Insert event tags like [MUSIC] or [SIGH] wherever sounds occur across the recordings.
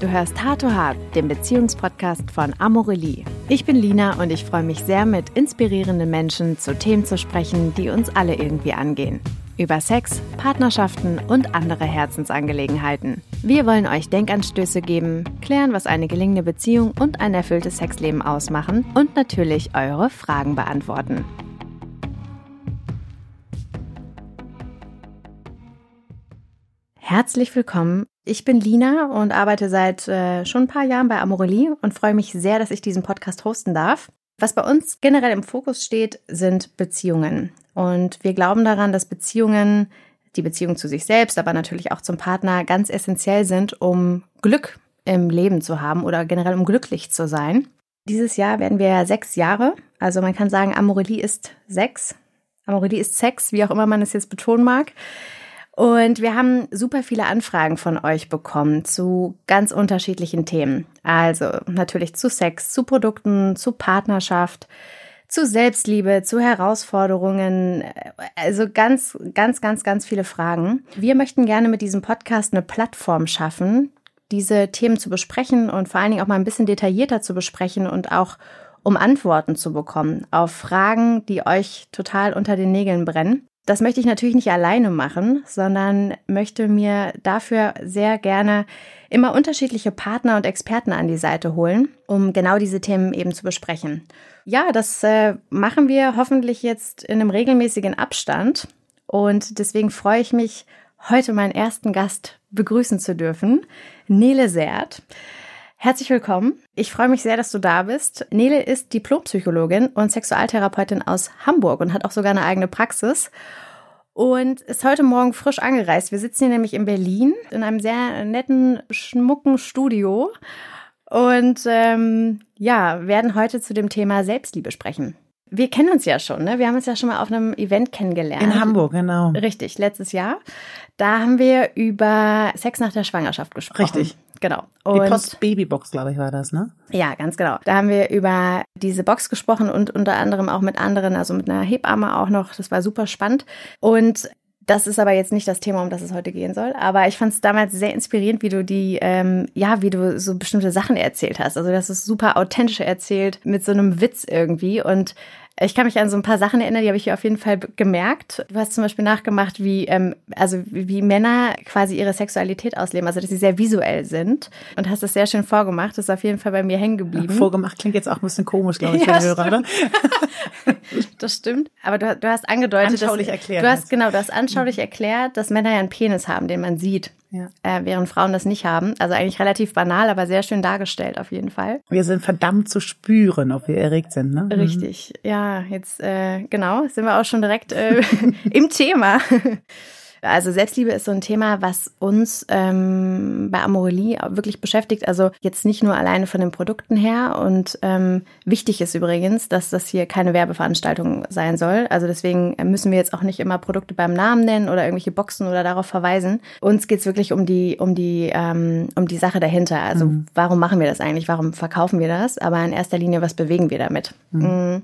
Du hörst Hard to Hard, den Beziehungspodcast von Amorelie. Ich bin Lina und ich freue mich sehr, mit inspirierenden Menschen zu Themen zu sprechen, die uns alle irgendwie angehen. Über Sex, Partnerschaften und andere Herzensangelegenheiten. Wir wollen euch Denkanstöße geben, klären, was eine gelingende Beziehung und ein erfülltes Sexleben ausmachen und natürlich eure Fragen beantworten. Herzlich willkommen. Ich bin Lina und arbeite seit äh, schon ein paar Jahren bei Amorelie und freue mich sehr, dass ich diesen Podcast hosten darf. Was bei uns generell im Fokus steht, sind Beziehungen. Und wir glauben daran, dass Beziehungen, die Beziehung zu sich selbst, aber natürlich auch zum Partner ganz essentiell sind, um Glück im Leben zu haben oder generell um glücklich zu sein. Dieses Jahr werden wir sechs Jahre. Also man kann sagen, Amorelie ist sechs. Amorelie ist Sex, wie auch immer man es jetzt betonen mag. Und wir haben super viele Anfragen von euch bekommen zu ganz unterschiedlichen Themen. Also natürlich zu Sex, zu Produkten, zu Partnerschaft, zu Selbstliebe, zu Herausforderungen. Also ganz, ganz, ganz, ganz viele Fragen. Wir möchten gerne mit diesem Podcast eine Plattform schaffen, diese Themen zu besprechen und vor allen Dingen auch mal ein bisschen detaillierter zu besprechen und auch um Antworten zu bekommen auf Fragen, die euch total unter den Nägeln brennen. Das möchte ich natürlich nicht alleine machen, sondern möchte mir dafür sehr gerne immer unterschiedliche Partner und Experten an die Seite holen, um genau diese Themen eben zu besprechen. Ja, das äh, machen wir hoffentlich jetzt in einem regelmäßigen Abstand und deswegen freue ich mich, heute meinen ersten Gast begrüßen zu dürfen, Nele Seert. Herzlich willkommen. Ich freue mich sehr, dass du da bist. Nele ist Diplompsychologin und Sexualtherapeutin aus Hamburg und hat auch sogar eine eigene Praxis und ist heute Morgen frisch angereist. Wir sitzen hier nämlich in Berlin in einem sehr netten, schmucken Studio und ähm, ja, werden heute zu dem Thema Selbstliebe sprechen. Wir kennen uns ja schon, ne? Wir haben uns ja schon mal auf einem Event kennengelernt. In Hamburg, genau. Richtig, letztes Jahr. Da haben wir über Sex nach der Schwangerschaft gesprochen. Richtig. Genau. Und die Post-Baby-Box, glaube ich, war das, ne? Ja, ganz genau. Da haben wir über diese Box gesprochen und unter anderem auch mit anderen, also mit einer Hebamme auch noch. Das war super spannend. Und das ist aber jetzt nicht das Thema, um das es heute gehen soll. Aber ich fand es damals sehr inspirierend, wie du die, ähm, ja, wie du so bestimmte Sachen erzählt hast. Also das ist super authentisch erzählt, mit so einem Witz irgendwie. Und ich kann mich an so ein paar Sachen erinnern, die habe ich hier auf jeden Fall gemerkt. Du hast zum Beispiel nachgemacht, wie, ähm, also wie Männer quasi ihre Sexualität ausleben, also dass sie sehr visuell sind und hast das sehr schön vorgemacht. Das ist auf jeden Fall bei mir hängen geblieben. Ja, vorgemacht klingt jetzt auch ein bisschen komisch, glaube ich, ja, für Hörer, oder? [LAUGHS] das stimmt. Aber du, du hast angedeutet, anschaulich dass, erklärt. Du hast genau, du hast anschaulich erklärt, dass Männer ja einen Penis haben, den man sieht ja. äh, während Frauen das nicht haben. Also eigentlich relativ banal, aber sehr schön dargestellt auf jeden Fall. Wir sind verdammt zu spüren, ob wir erregt sind. Ne? Richtig, ja, jetzt äh, genau, sind wir auch schon direkt äh, [LAUGHS] im Thema. [LAUGHS] Also Selbstliebe ist so ein Thema, was uns ähm, bei Amorelie wirklich beschäftigt. Also jetzt nicht nur alleine von den Produkten her. Und ähm, wichtig ist übrigens, dass das hier keine Werbeveranstaltung sein soll. Also deswegen müssen wir jetzt auch nicht immer Produkte beim Namen nennen oder irgendwelche Boxen oder darauf verweisen. Uns geht's wirklich um die, um die, ähm, um die Sache dahinter. Also mhm. warum machen wir das eigentlich? Warum verkaufen wir das? Aber in erster Linie, was bewegen wir damit? Mhm.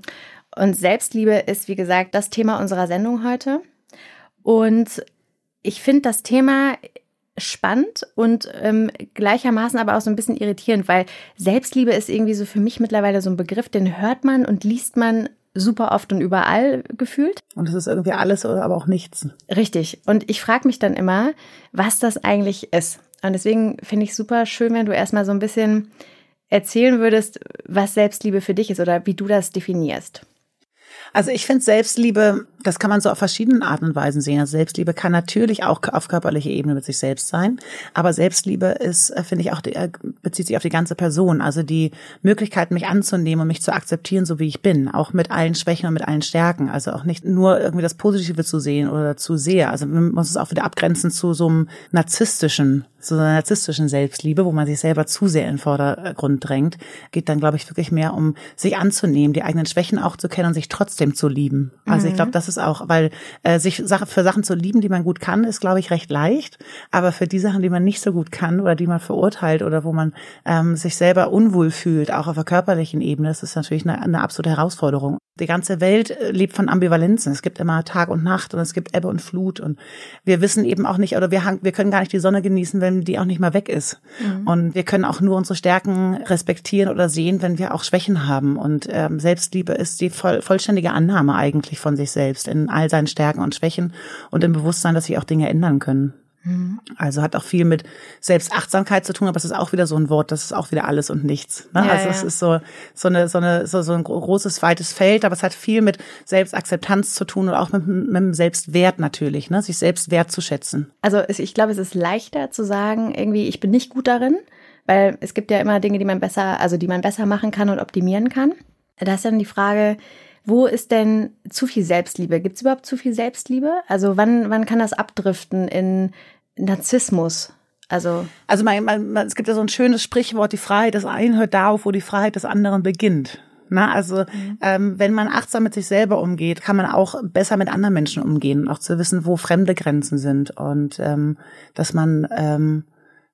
Und Selbstliebe ist, wie gesagt, das Thema unserer Sendung heute. Und ich finde das Thema spannend und ähm, gleichermaßen aber auch so ein bisschen irritierend, weil Selbstliebe ist irgendwie so für mich mittlerweile so ein Begriff, den hört man und liest man super oft und überall gefühlt. Und es ist irgendwie alles oder aber auch nichts. Richtig. Und ich frage mich dann immer, was das eigentlich ist. Und deswegen finde ich super schön, wenn du erstmal so ein bisschen erzählen würdest, was Selbstliebe für dich ist oder wie du das definierst. Also ich finde Selbstliebe, das kann man so auf verschiedenen Arten und Weisen sehen. Also Selbstliebe kann natürlich auch auf körperlicher Ebene mit sich selbst sein, aber Selbstliebe ist, äh, finde ich auch, äh, bezieht sich auf die ganze Person. Also die Möglichkeit, mich anzunehmen und mich zu akzeptieren, so wie ich bin, auch mit allen Schwächen und mit allen Stärken. Also auch nicht nur irgendwie das Positive zu sehen oder zu sehr. Also man muss es auch wieder abgrenzen zu so einem narzisstischen zu einer narzisstischen Selbstliebe, wo man sich selber zu sehr in den Vordergrund drängt, geht dann, glaube ich, wirklich mehr um sich anzunehmen, die eigenen Schwächen auch zu kennen und sich trotzdem zu lieben. Also mhm. ich glaube, das ist auch, weil äh, sich für Sachen zu lieben, die man gut kann, ist, glaube ich, recht leicht. Aber für die Sachen, die man nicht so gut kann oder die man verurteilt oder wo man ähm, sich selber unwohl fühlt, auch auf der körperlichen Ebene, das ist natürlich eine, eine absolute Herausforderung. Die ganze Welt äh, lebt von Ambivalenzen. Es gibt immer Tag und Nacht und es gibt Ebbe und Flut und wir wissen eben auch nicht oder wir, wir können gar nicht die Sonne genießen, wenn die auch nicht mal weg ist. Mhm. Und wir können auch nur unsere Stärken respektieren oder sehen, wenn wir auch Schwächen haben. Und ähm, Selbstliebe ist die voll, vollständige Annahme eigentlich von sich selbst in all seinen Stärken und Schwächen und im Bewusstsein, dass sich auch Dinge ändern können. Mhm. Also hat auch viel mit Selbstachtsamkeit zu tun, aber es ist auch wieder so ein Wort, das ist auch wieder alles und nichts. Ne? Ja, also ja. es ist so, so, eine, so, eine, so, so ein großes, weites Feld, aber es hat viel mit Selbstakzeptanz zu tun und auch mit, mit dem Selbstwert natürlich, ne? sich selbst wertzuschätzen. Also ich glaube, es ist leichter zu sagen, irgendwie, ich bin nicht gut darin, weil es gibt ja immer Dinge, die man besser, also die man besser machen kann und optimieren kann. Da ist dann die Frage, wo ist denn zu viel Selbstliebe? Gibt es überhaupt zu viel Selbstliebe? Also wann, wann kann das abdriften in Narzissmus? Also, also man, man, es gibt ja so ein schönes Sprichwort, die Freiheit des einen hört da auf, wo die Freiheit des anderen beginnt. Na, also mhm. ähm, wenn man achtsam mit sich selber umgeht, kann man auch besser mit anderen Menschen umgehen auch zu wissen, wo fremde Grenzen sind und ähm, dass man ähm,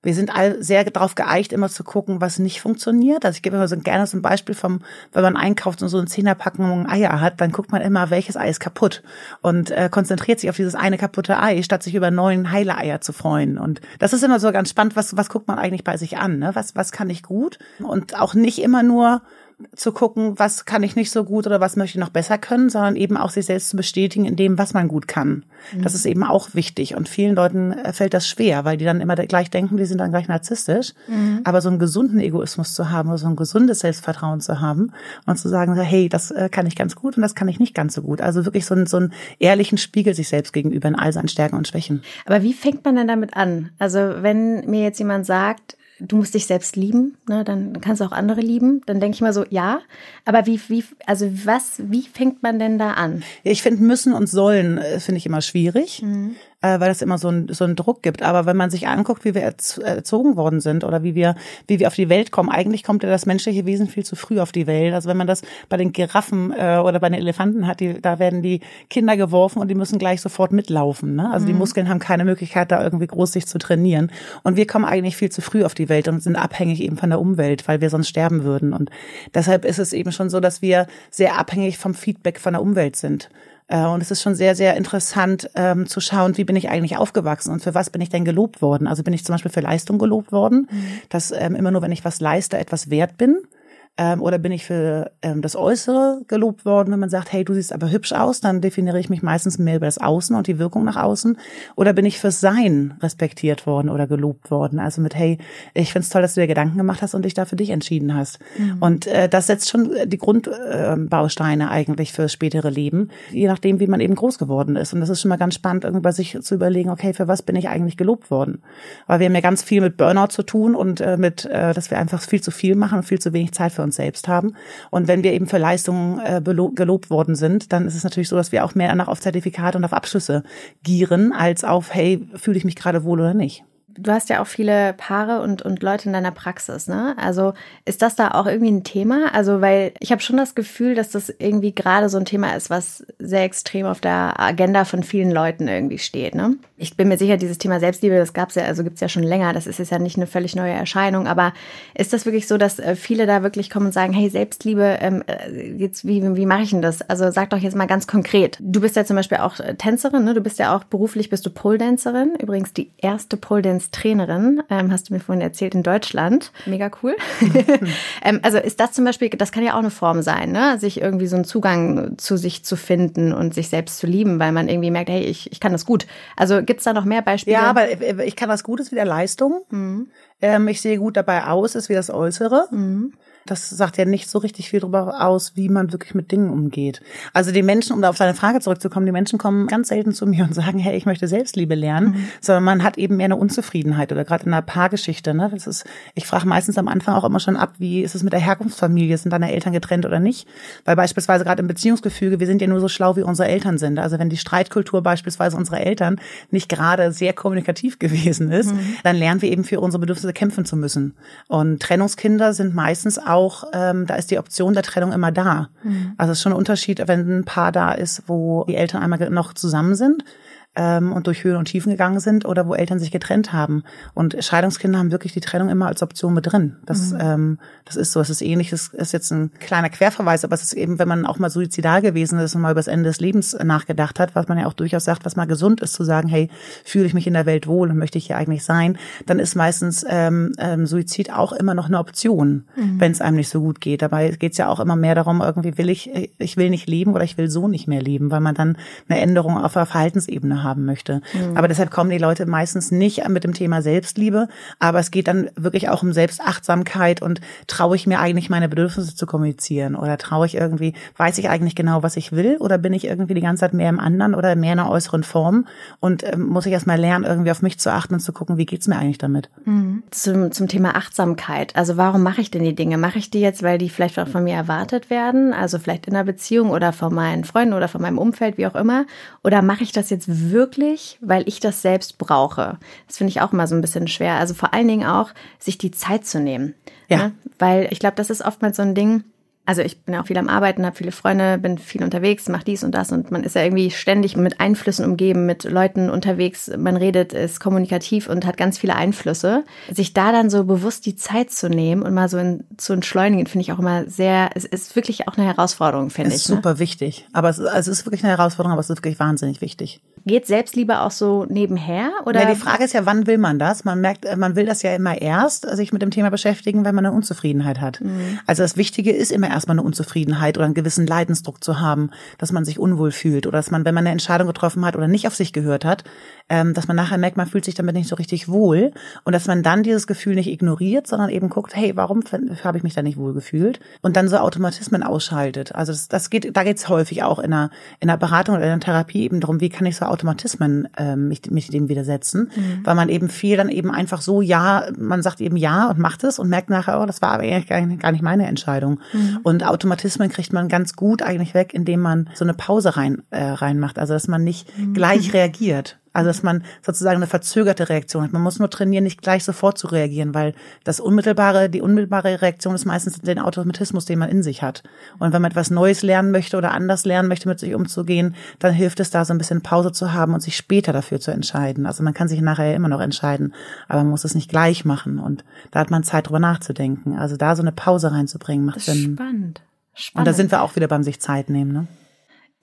wir sind all sehr darauf geeicht, immer zu gucken, was nicht funktioniert. Also ich gebe immer so gerne so ein Beispiel vom, wenn man einkauft und so ein Zehnerpackung Eier hat, dann guckt man immer, welches Ei ist kaputt und äh, konzentriert sich auf dieses eine kaputte Ei, statt sich über neun heile Eier zu freuen. Und das ist immer so ganz spannend, was, was guckt man eigentlich bei sich an? Ne? Was, was kann ich gut? Und auch nicht immer nur zu gucken, was kann ich nicht so gut oder was möchte ich noch besser können, sondern eben auch sich selbst zu bestätigen in dem, was man gut kann. Mhm. Das ist eben auch wichtig. Und vielen Leuten äh, fällt das schwer, weil die dann immer gleich denken, die sind dann gleich narzisstisch. Mhm. Aber so einen gesunden Egoismus zu haben oder so ein gesundes Selbstvertrauen zu haben und zu sagen, hey, das äh, kann ich ganz gut und das kann ich nicht ganz so gut. Also wirklich so einen, so einen ehrlichen Spiegel sich selbst gegenüber in all seinen Stärken und Schwächen. Aber wie fängt man denn damit an? Also wenn mir jetzt jemand sagt, du musst dich selbst lieben, ne, dann kannst du auch andere lieben. Dann denke ich mal so, ja, aber wie, wie, also was, wie fängt man denn da an? Ich finde, müssen und sollen äh, finde ich immer schwierig. Mhm äh, weil das immer so, ein, so einen Druck gibt. Aber wenn man sich anguckt, wie wir erzogen worden sind oder wie wir, wie wir auf die Welt kommen, eigentlich kommt ja das menschliche Wesen viel zu früh auf die Welt. Also wenn man das bei den Giraffen äh, oder bei den Elefanten hat, die, da werden die Kinder geworfen und die müssen gleich sofort mitlaufen. Ne? Also mhm. die Muskeln haben keine Möglichkeit, da irgendwie groß sich zu trainieren. Und wir kommen eigentlich viel zu früh auf die Welt und sind abhängig eben von der Umwelt, weil wir sonst sterben würden. Und deshalb ist es eben schon so, dass wir sehr abhängig vom Feedback von der Umwelt sind. Äh, und es ist schon sehr, sehr interessant ähm, zu schauen, wie bin ich eigentlich aufgewachsen und für was bin ich denn gelobt worden. Also bin ich zum Beispiel für Leistung gelobt worden, mhm. dass ähm, immer nur, wenn ich was leiste, etwas wert bin. Ähm, oder bin ich für ähm, das Äußere gelobt worden, wenn man sagt, hey, du siehst aber hübsch aus, dann definiere ich mich meistens mehr über das Außen und die Wirkung nach außen. Oder bin ich für Sein respektiert worden oder gelobt worden? Also mit, hey, ich find's toll, dass du dir Gedanken gemacht hast und dich da für dich entschieden hast. Mhm. Und äh, das setzt schon die Grundbausteine äh, eigentlich fürs spätere Leben, je nachdem, wie man eben groß geworden ist. Und das ist schon mal ganz spannend, irgendwie bei sich zu überlegen, okay, für was bin ich eigentlich gelobt worden? Weil wir haben ja ganz viel mit Burnout zu tun und äh, mit, äh, dass wir einfach viel zu viel machen und viel zu wenig Zeit für uns selbst haben. Und wenn wir eben für Leistungen äh, gelobt worden sind, dann ist es natürlich so, dass wir auch mehr danach auf Zertifikate und auf Abschlüsse gieren, als auf, hey, fühle ich mich gerade wohl oder nicht du hast ja auch viele Paare und, und Leute in deiner Praxis, ne? Also ist das da auch irgendwie ein Thema? Also, weil ich habe schon das Gefühl, dass das irgendwie gerade so ein Thema ist, was sehr extrem auf der Agenda von vielen Leuten irgendwie steht, ne? Ich bin mir sicher, dieses Thema Selbstliebe, das gab's ja, also gibt's ja schon länger, das ist jetzt ja nicht eine völlig neue Erscheinung, aber ist das wirklich so, dass äh, viele da wirklich kommen und sagen, hey, Selbstliebe, ähm, äh, jetzt, wie, wie mache ich denn das? Also sag doch jetzt mal ganz konkret. Du bist ja zum Beispiel auch äh, Tänzerin, ne? Du bist ja auch beruflich, bist du Pole-Dancerin, übrigens die erste Pole-Dance Trainerin, ähm, hast du mir vorhin erzählt, in Deutschland. Mega cool. [LAUGHS] ähm, also ist das zum Beispiel, das kann ja auch eine Form sein, ne? sich irgendwie so einen Zugang zu sich zu finden und sich selbst zu lieben, weil man irgendwie merkt, hey, ich, ich kann das gut. Also gibt's da noch mehr Beispiele? Ja, aber ich kann das gut, ist wieder Leistung. Mhm. Ähm, ich sehe gut dabei aus, ist wie das Äußere. Mhm. Das sagt ja nicht so richtig viel darüber aus, wie man wirklich mit Dingen umgeht. Also die Menschen, um da auf seine Frage zurückzukommen, die Menschen kommen ganz selten zu mir [LAUGHS] und sagen, hey, ich möchte Selbstliebe lernen, mhm. sondern man hat eben mehr eine Unzufriedenheit oder gerade in einer Paargeschichte. Ne? Das ist, ich frage meistens am Anfang auch immer schon ab, wie ist es mit der Herkunftsfamilie, sind deine Eltern getrennt oder nicht? Weil beispielsweise gerade im Beziehungsgefüge, wir sind ja nur so schlau, wie unsere Eltern sind. Also wenn die Streitkultur beispielsweise unserer Eltern nicht gerade sehr kommunikativ [LAUGHS] gewesen ist, mhm. dann lernen wir eben für unsere Bedürfnisse kämpfen zu müssen. Und Trennungskinder sind meistens auch auch, ähm, da ist die Option der Trennung immer da. Mhm. Also es ist schon ein Unterschied, wenn ein Paar da ist, wo die Eltern einmal noch zusammen sind ähm, und durch Höhen und Tiefen gegangen sind oder wo Eltern sich getrennt haben. Und Scheidungskinder haben wirklich die Trennung immer als Option mit drin. Das, mhm. ähm, das ist so. Es ist ähnlich, das ist jetzt ein kleiner Querverweis, aber es ist eben, wenn man auch mal suizidal gewesen ist und mal über das Ende des Lebens nachgedacht hat, was man ja auch durchaus sagt, was mal gesund ist, zu sagen, hey, fühle ich mich in der Welt wohl und möchte ich hier eigentlich sein, dann ist meistens ähm, ähm, Suizid auch immer noch eine Option, mhm. wenn es einem nicht so gut geht. Dabei geht es ja auch immer mehr darum, irgendwie will ich, ich will nicht leben oder ich will so nicht mehr leben, weil man dann eine Änderung auf der Verhaltensebene haben möchte. Mhm. Aber deshalb kommen die Leute meistens nicht mit dem Thema Selbstliebe, aber es geht dann wirklich auch um Selbstachtsamkeit und traue ich mir eigentlich meine Bedürfnisse zu kommunizieren oder traue ich irgendwie, weiß ich eigentlich genau, was ich will oder bin ich irgendwie die ganze Zeit mehr im anderen oder mehr in einer äußeren Form und ähm, muss ich erstmal lernen, irgendwie auf mich zu achten und zu gucken, wie geht's mir eigentlich damit? Mhm. Zum, zum Thema Achtsamkeit. Also warum mache ich denn die Dinge? Mache ich die jetzt, weil die vielleicht auch von mir erwartet werden? Also vielleicht in einer Beziehung oder von meinen Freunden oder von meinem Umfeld, wie auch immer? Oder mache ich das jetzt wirklich, weil ich das selbst brauche? Das finde ich auch immer so ein bisschen schwer. Also vor allen Dingen auch, sich die Zeit zu nehmen. Ja. Ne? Weil ich glaube, das ist oftmals so ein Ding, also ich bin ja auch viel am Arbeiten, habe viele Freunde, bin viel unterwegs, mache dies und das und man ist ja irgendwie ständig mit Einflüssen umgeben, mit Leuten unterwegs, man redet, ist kommunikativ und hat ganz viele Einflüsse. Sich da dann so bewusst die Zeit zu nehmen und mal so in, zu entschleunigen, finde ich auch immer sehr, es ist wirklich auch eine Herausforderung, finde ich. Ist ne? super wichtig, aber es, also es ist wirklich eine Herausforderung, aber es ist wirklich wahnsinnig wichtig. Geht Selbstliebe auch so nebenher oder? Ja, die Frage ist ja, wann will man das? Man merkt, man will das ja immer erst sich mit dem Thema beschäftigen, wenn man eine Unzufriedenheit hat. Mhm. Also das Wichtige ist immer erstmal eine Unzufriedenheit oder einen gewissen Leidensdruck zu haben, dass man sich unwohl fühlt oder dass man, wenn man eine Entscheidung getroffen hat oder nicht auf sich gehört hat, ähm, dass man nachher merkt, man fühlt sich damit nicht so richtig wohl und dass man dann dieses Gefühl nicht ignoriert, sondern eben guckt, hey, warum habe ich mich da nicht wohl gefühlt? Und dann so Automatismen ausschaltet. Also das, das geht, da geht es häufig auch in einer, in einer Beratung oder in einer Therapie eben darum, wie kann ich so Automatismen ähm, mich, mich dem widersetzen, mhm. weil man eben viel dann eben einfach so ja, man sagt eben ja und macht es und merkt nachher, oh, das war aber eigentlich gar nicht meine Entscheidung. Mhm. Und Automatismen kriegt man ganz gut eigentlich weg, indem man so eine Pause rein äh, reinmacht, also dass man nicht mhm. gleich reagiert. Also dass man sozusagen eine verzögerte Reaktion hat. Man muss nur trainieren, nicht gleich sofort zu reagieren, weil das unmittelbare, die unmittelbare Reaktion ist meistens den Automatismus, den man in sich hat. Und wenn man etwas Neues lernen möchte oder anders lernen möchte, mit sich umzugehen, dann hilft es da so ein bisschen Pause zu haben und sich später dafür zu entscheiden. Also man kann sich nachher immer noch entscheiden, aber man muss es nicht gleich machen. Und da hat man Zeit, drüber nachzudenken. Also da so eine Pause reinzubringen, macht Sinn. Spannend. Spannend. Und da sind wir auch wieder beim sich Zeit nehmen, ne?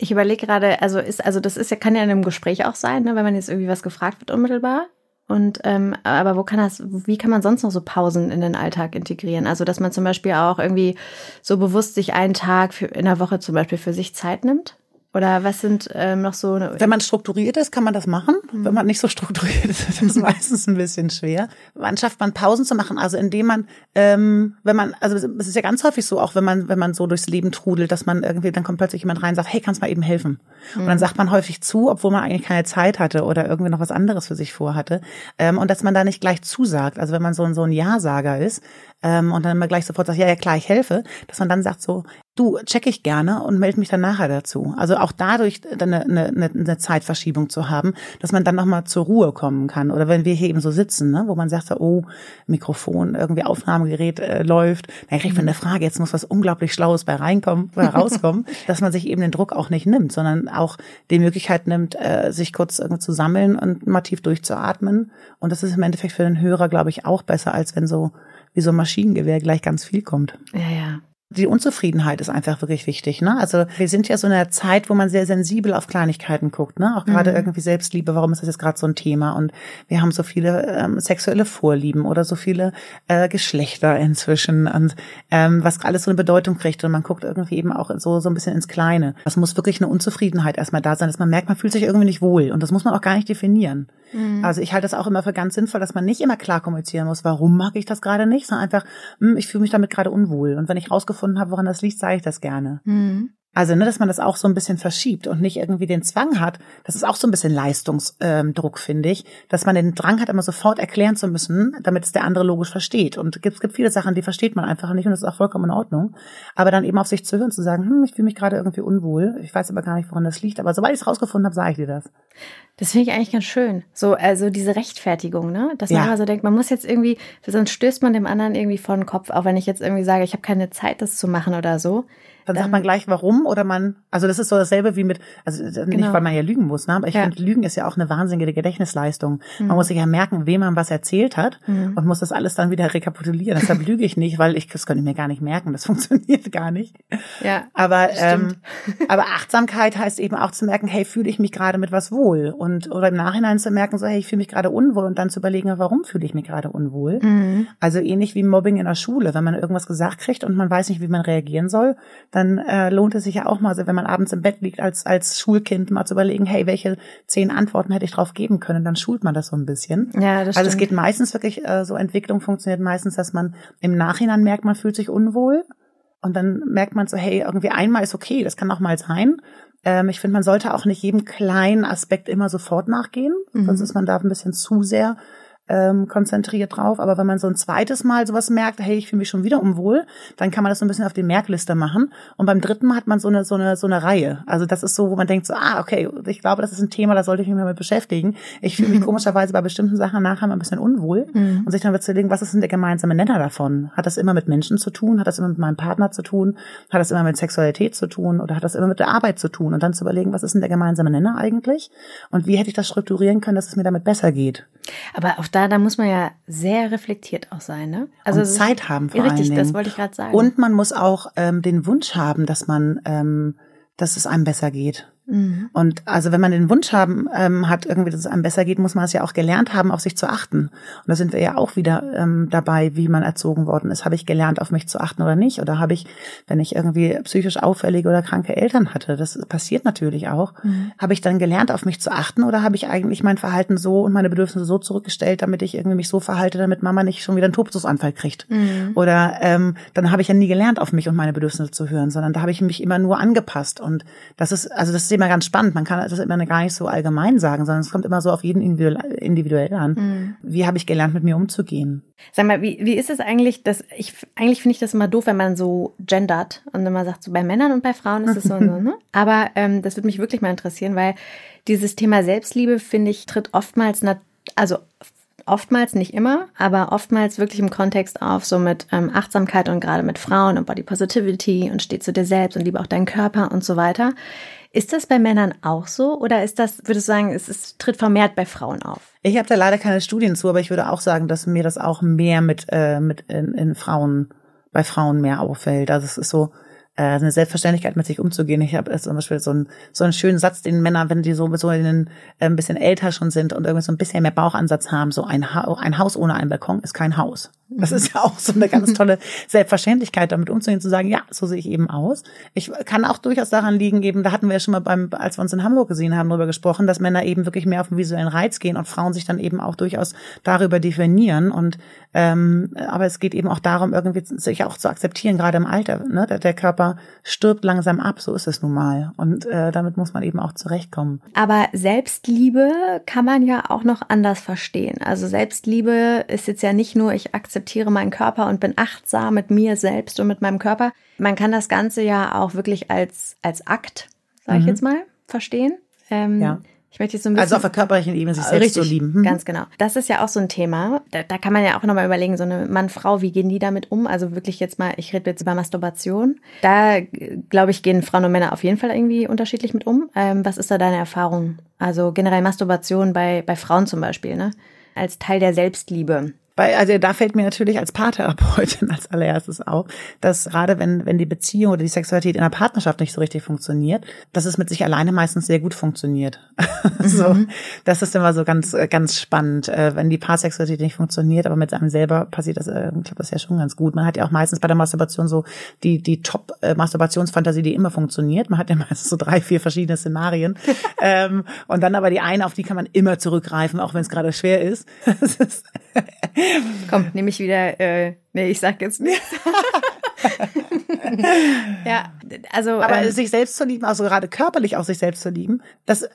Ich überlege gerade, also ist, also das ist ja, kann ja in einem Gespräch auch sein, ne, wenn man jetzt irgendwie was gefragt wird unmittelbar. Und ähm, aber wo kann das, wie kann man sonst noch so Pausen in den Alltag integrieren? Also dass man zum Beispiel auch irgendwie so bewusst sich einen Tag für, in der Woche zum Beispiel für sich Zeit nimmt? Oder was sind ähm, noch so? Wenn man strukturiert ist, kann man das machen. Mhm. Wenn man nicht so strukturiert ist, ist es [LAUGHS] meistens ein bisschen schwer. Wann schafft man Pausen zu machen? Also indem man, ähm, wenn man, also es ist ja ganz häufig so, auch wenn man, wenn man so durchs Leben trudelt, dass man irgendwie, dann kommt plötzlich jemand rein und sagt, hey, kannst du mal eben helfen? Mhm. Und dann sagt man häufig zu, obwohl man eigentlich keine Zeit hatte oder irgendwie noch was anderes für sich vorhatte. Ähm, und dass man da nicht gleich zusagt. Also wenn man so, ein so ein Ja-Sager ist, ähm, und dann immer gleich sofort sagt, ja, ja klar, ich helfe, dass man dann sagt so, du, check ich gerne und melde mich dann nachher dazu. Also auch dadurch dann eine, eine, eine Zeitverschiebung zu haben, dass man dann nochmal zur Ruhe kommen kann. Oder wenn wir hier eben so sitzen, ne, wo man sagt, oh, Mikrofon, irgendwie Aufnahmegerät äh, läuft, dann kriegt man eine Frage, jetzt muss was unglaublich Schlaues bei reinkommen oder rauskommen, [LAUGHS] dass man sich eben den Druck auch nicht nimmt, sondern auch die Möglichkeit nimmt, äh, sich kurz irgendwie zu sammeln und mal tief durchzuatmen. Und das ist im Endeffekt für den Hörer, glaube ich, auch besser, als wenn so wie so ein Maschinengewehr gleich ganz viel kommt. Ja, ja die Unzufriedenheit ist einfach wirklich wichtig. Ne? Also wir sind ja so in einer Zeit, wo man sehr sensibel auf Kleinigkeiten guckt. Ne? Auch gerade mhm. irgendwie Selbstliebe, warum ist das jetzt gerade so ein Thema? Und wir haben so viele ähm, sexuelle Vorlieben oder so viele äh, Geschlechter inzwischen und ähm, was alles so eine Bedeutung kriegt. Und man guckt irgendwie eben auch so, so ein bisschen ins Kleine. Das muss wirklich eine Unzufriedenheit erstmal da sein, dass man merkt, man fühlt sich irgendwie nicht wohl. Und das muss man auch gar nicht definieren. Mhm. Also ich halte das auch immer für ganz sinnvoll, dass man nicht immer klar kommunizieren muss, warum mag ich das gerade nicht, sondern einfach, hm, ich fühle mich damit gerade unwohl. Und wenn ich rausgefunden habe, woran das liegt, sage ich das gerne. Mhm. Also, ne, dass man das auch so ein bisschen verschiebt und nicht irgendwie den Zwang hat. Das ist auch so ein bisschen Leistungsdruck, finde ich, dass man den Drang hat, immer sofort erklären zu müssen, damit es der andere logisch versteht. Und es gibt, gibt viele Sachen, die versteht man einfach nicht und das ist auch vollkommen in Ordnung. Aber dann eben auf sich zu hören, zu sagen, hm, ich fühle mich gerade irgendwie unwohl. Ich weiß aber gar nicht, woran das liegt. Aber sobald ich es rausgefunden habe, sage ich dir das. Das finde ich eigentlich ganz schön. So, also diese Rechtfertigung, ne? Dass man ja. immer so denkt, man muss jetzt irgendwie, sonst stößt man dem anderen irgendwie vor den Kopf, auch wenn ich jetzt irgendwie sage, ich habe keine Zeit, das zu machen oder so. Dann sagt man gleich warum oder man, also das ist so dasselbe wie mit, also genau. nicht, weil man ja lügen muss, ne? aber ich ja. finde, Lügen ist ja auch eine wahnsinnige Gedächtnisleistung. Mhm. Man muss sich ja merken, wem man was erzählt hat mhm. und muss das alles dann wieder rekapitulieren. Deshalb lüge ich nicht, weil ich, das könnte ich mir gar nicht merken, das [LAUGHS] funktioniert gar nicht. Ja, aber, ähm, [LAUGHS] aber Achtsamkeit heißt eben auch zu merken, hey, fühle ich mich gerade mit was wohl und, oder im Nachhinein zu merken, so, hey, ich fühle mich gerade unwohl und dann zu überlegen, warum fühle ich mich gerade unwohl. Mhm. Also ähnlich wie Mobbing in der Schule, wenn man irgendwas gesagt kriegt und man weiß nicht, wie man reagieren soll, dann äh, lohnt es sich ja auch mal, wenn man abends im Bett liegt, als, als Schulkind mal zu überlegen, hey, welche zehn Antworten hätte ich drauf geben können? Dann schult man das so ein bisschen. Ja, das also es geht meistens wirklich, äh, so Entwicklung funktioniert meistens, dass man im Nachhinein merkt, man fühlt sich unwohl. Und dann merkt man so, hey, irgendwie einmal ist okay, das kann auch mal sein. Ähm, ich finde, man sollte auch nicht jedem kleinen Aspekt immer sofort nachgehen, mhm. sonst ist man da ein bisschen zu sehr ähm, konzentriert drauf. Aber wenn man so ein zweites Mal sowas merkt, hey, ich fühle mich schon wieder unwohl, dann kann man das so ein bisschen auf die Merkliste machen. Und beim dritten Mal hat man so eine, so eine, so eine Reihe. Also das ist so, wo man denkt so, ah, okay, ich glaube, das ist ein Thema, da sollte ich mich mal mit beschäftigen. Ich fühle mich [LAUGHS] komischerweise bei bestimmten Sachen nachher mal ein bisschen unwohl. Mhm. Und sich dann zu legen, was ist denn der gemeinsame Nenner davon? Hat das immer mit Menschen zu tun? Hat das immer mit meinem Partner zu tun? Hat das immer mit Sexualität zu tun? Oder hat das immer mit der Arbeit zu tun? Und dann zu überlegen, was ist denn der gemeinsame Nenner eigentlich? Und wie hätte ich das strukturieren können, dass es mir damit besser geht? Aber auch da, da muss man ja sehr reflektiert auch sein, ne? Also Zeit haben vor Richtig, allen Dingen. das wollte ich gerade sagen. Und man muss auch ähm, den Wunsch haben, dass man, ähm, dass es einem besser geht. Mhm. Und also wenn man den Wunsch haben ähm, hat, irgendwie, dass es einem besser geht, muss man es ja auch gelernt haben, auf sich zu achten. Und da sind wir ja auch wieder ähm, dabei, wie man erzogen worden ist. Habe ich gelernt, auf mich zu achten oder nicht? Oder habe ich, wenn ich irgendwie psychisch auffällige oder kranke Eltern hatte, das passiert natürlich auch, mhm. habe ich dann gelernt, auf mich zu achten oder habe ich eigentlich mein Verhalten so und meine Bedürfnisse so zurückgestellt, damit ich irgendwie mich so verhalte, damit Mama nicht schon wieder einen Tobsusanfall kriegt? Mhm. Oder ähm, dann habe ich ja nie gelernt, auf mich und meine Bedürfnisse zu hören, sondern da habe ich mich immer nur angepasst. Und das ist, also das ist immer ganz spannend. Man kann das immer gar nicht so allgemein sagen, sondern es kommt immer so auf jeden individuell an. Mhm. Wie habe ich gelernt, mit mir umzugehen? Sag mal, wie, wie ist es eigentlich, dass ich, eigentlich finde ich das immer doof, wenn man so gendert und immer sagt, so bei Männern und bei Frauen ist es so, so ne? [LAUGHS] Aber ähm, das würde mich wirklich mal interessieren, weil dieses Thema Selbstliebe, finde ich, tritt oftmals, also oftmals, nicht immer, aber oftmals wirklich im Kontext auf, so mit ähm, Achtsamkeit und gerade mit Frauen und Body Positivity und steh zu dir selbst und liebe auch deinen Körper und so weiter. Ist das bei Männern auch so oder ist das, würdest du sagen, es, es tritt vermehrt bei Frauen auf? Ich habe da leider keine Studien zu, aber ich würde auch sagen, dass mir das auch mehr mit, äh, mit in, in Frauen, bei Frauen mehr auffällt. Also es ist so, äh, eine Selbstverständlichkeit mit sich umzugehen. Ich habe zum Beispiel so einen, so einen schönen Satz, den Männer, wenn die so, so äh, ein bisschen älter schon sind und irgendwie so ein bisschen mehr Bauchansatz haben, so ein, ha ein Haus ohne einen Balkon ist kein Haus. Das ist ja auch so eine ganz [LAUGHS] tolle Selbstverständlichkeit, damit umzugehen, zu sagen, ja, so sehe ich eben aus. Ich kann auch durchaus daran liegen, eben, da hatten wir ja schon mal beim, als wir uns in Hamburg gesehen haben, darüber gesprochen, dass Männer eben wirklich mehr auf den visuellen Reiz gehen und Frauen sich dann eben auch durchaus darüber definieren. Und ähm, aber es geht eben auch darum, irgendwie sich auch zu akzeptieren, gerade im Alter. Ne? Der, der Körper stirbt langsam ab, so ist es nun mal. Und äh, damit muss man eben auch zurechtkommen. Aber Selbstliebe kann man ja auch noch anders verstehen. Also Selbstliebe ist jetzt ja nicht nur, ich akzeptiere meinen Körper und bin achtsam mit mir selbst und mit meinem Körper. Man kann das Ganze ja auch wirklich als, als Akt, sage ich mhm. jetzt mal, verstehen. Ähm, ja. Ich möchte jetzt so ein bisschen. Also auf der körperlichen Ebene sich selbst richtig, zu lieben. Hm. Ganz genau. Das ist ja auch so ein Thema. Da, da kann man ja auch nochmal überlegen, so eine Mann-Frau, wie gehen die damit um? Also wirklich jetzt mal, ich rede jetzt über Masturbation. Da, glaube ich, gehen Frauen und Männer auf jeden Fall irgendwie unterschiedlich mit um. Ähm, was ist da deine Erfahrung? Also generell Masturbation bei, bei Frauen zum Beispiel, ne? Als Teil der Selbstliebe. Weil, also da fällt mir natürlich als Paartherapeutin [LAUGHS] als allererstes auf, dass gerade wenn, wenn die Beziehung oder die Sexualität in der Partnerschaft nicht so richtig funktioniert, dass es mit sich alleine meistens sehr gut funktioniert. [LAUGHS] Mhm. so, das ist immer so ganz, ganz spannend, äh, wenn die Paarsexualität nicht funktioniert, aber mit einem selber passiert das, äh, klappt das ja schon ganz gut. Man hat ja auch meistens bei der Masturbation so die, die Top-Masturbationsfantasie, die immer funktioniert. Man hat ja [LAUGHS] meistens so drei, vier verschiedene Szenarien. ähm, und dann aber die eine, auf die kann man immer zurückgreifen, auch wenn es gerade schwer ist. Komm, nehme ich wieder, äh, nee, ich sag jetzt nichts. [LAUGHS] [LAUGHS] ja, also. Aber ähm, sich selbst zu lieben, also gerade körperlich auch sich selbst zu lieben, das,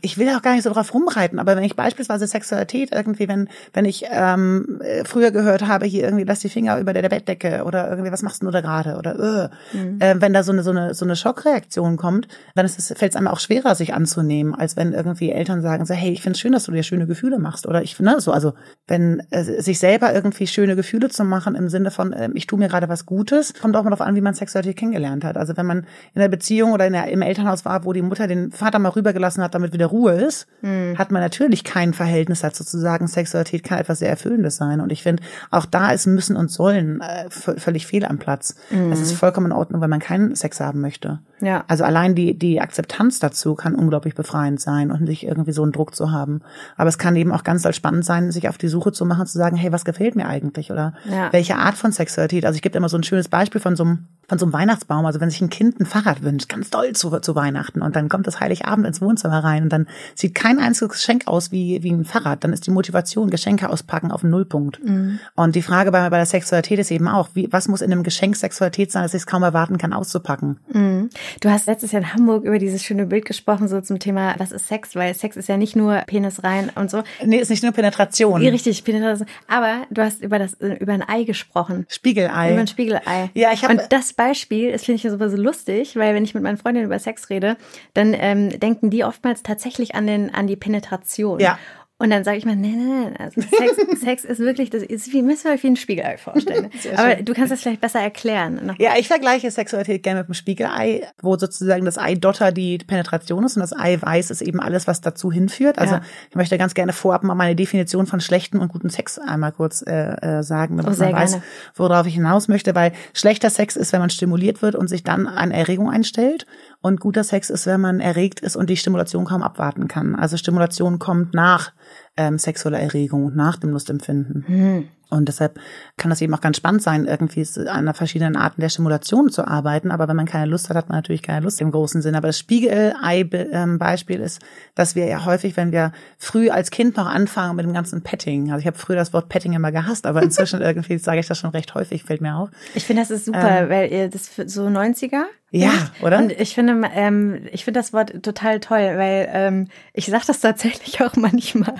ich will auch gar nicht so drauf rumreiten, aber wenn ich beispielsweise Sexualität irgendwie, wenn, wenn ich ähm, früher gehört habe, hier irgendwie lass die Finger über der, Bettdecke oder irgendwie, was machst du da gerade? Oder äh, mhm. äh, wenn da so eine, so eine, so eine Schockreaktion kommt, dann ist es, fällt es einem auch schwerer, sich anzunehmen, als wenn irgendwie Eltern sagen so, hey, ich finde es schön, dass du dir schöne Gefühle machst. Oder ich, ne, so, also wenn äh, sich selber irgendwie schöne Gefühle zu machen im Sinne von, äh, ich tue mir gerade was Gutes, kommt auch mal darauf an, wie man Sexualität kennengelernt hat. Also wenn man in der Beziehung oder in der, im Elternhaus war, wo die Mutter den Vater mal rübergelassen hat, damit wieder Ruhe ist, mhm. hat man natürlich kein Verhältnis dazu zu sagen, Sexualität kann etwas sehr Erfüllendes sein. Und ich finde, auch da ist müssen und sollen äh, völlig fehl am Platz. Mhm. Es ist vollkommen in Ordnung, wenn man keinen Sex haben möchte. Ja. Also allein die, die Akzeptanz dazu kann unglaublich befreiend sein und nicht irgendwie so einen Druck zu haben. Aber es kann eben auch ganz spannend sein, sich auf die Suche zu machen, zu sagen, hey, was gefällt mir eigentlich? Oder ja. welche Art von Sexualität? Also ich gebe immer so ein schönes Beispiel von so einem von so einem Weihnachtsbaum, also wenn sich ein Kind ein Fahrrad wünscht, ganz doll zu, zu Weihnachten und dann kommt das Heiligabend ins Wohnzimmer rein und dann sieht kein einziges Geschenk aus wie, wie ein Fahrrad, dann ist die Motivation, Geschenke auspacken auf einen Nullpunkt. Mhm. Und die Frage bei, bei der Sexualität ist eben auch, wie, was muss in einem Geschenk Sexualität sein, dass ich es kaum erwarten kann, auszupacken. Mhm. Du hast letztes Jahr in Hamburg über dieses schöne Bild gesprochen, so zum Thema, was ist Sex, weil Sex ist ja nicht nur Penis rein und so. Nee, ist nicht nur Penetration. Richtig, Penetration. Aber du hast über das, über ein Ei gesprochen. Spiegelei. Über ein Spiegelei. Ja, ich habe. Und das Beispiel, das finde ich ja so lustig, weil wenn ich mit meinen Freundinnen über Sex rede, dann ähm, denken die oftmals tatsächlich an den an die Penetration. Ja. Und dann sage ich mal, nee, nee, nee, also Sex, [LAUGHS] Sex ist wirklich, das ist wie, müssen wir euch wie ein Spiegelei vorstellen. [LAUGHS] Aber du kannst das vielleicht besser erklären. Ja, ich vergleiche Sexualität gerne mit dem Spiegelei, wo sozusagen das Eidotter die Penetration ist und das Eiweiß ist eben alles, was dazu hinführt. Also ja. ich möchte ganz gerne vorab mal meine Definition von schlechten und guten Sex einmal kurz äh, äh sagen, damit oh, man weiß, gerne. worauf ich hinaus möchte, weil schlechter Sex ist, wenn man stimuliert wird und sich dann an Erregung einstellt. Und guter Sex ist, wenn man erregt ist und die Stimulation kaum abwarten kann. Also Stimulation kommt nach ähm, sexueller Erregung und nach dem Lustempfinden. Mhm. Und deshalb kann das eben auch ganz spannend sein, irgendwie an verschiedenen Arten der Stimulation zu arbeiten. Aber wenn man keine Lust hat, hat man natürlich keine Lust im großen Sinn. Aber das Spiegelei-Beispiel ist, dass wir ja häufig, wenn wir früh als Kind noch anfangen mit dem ganzen Petting, also ich habe früher das Wort Petting immer gehasst, aber inzwischen [LAUGHS] irgendwie sage ich das schon recht häufig, fällt mir auf. Ich finde, das ist super, ähm, weil ihr das so 90er ja, oder? Und ich finde, ähm, ich finde das Wort total toll, weil ähm, ich sage das tatsächlich auch manchmal.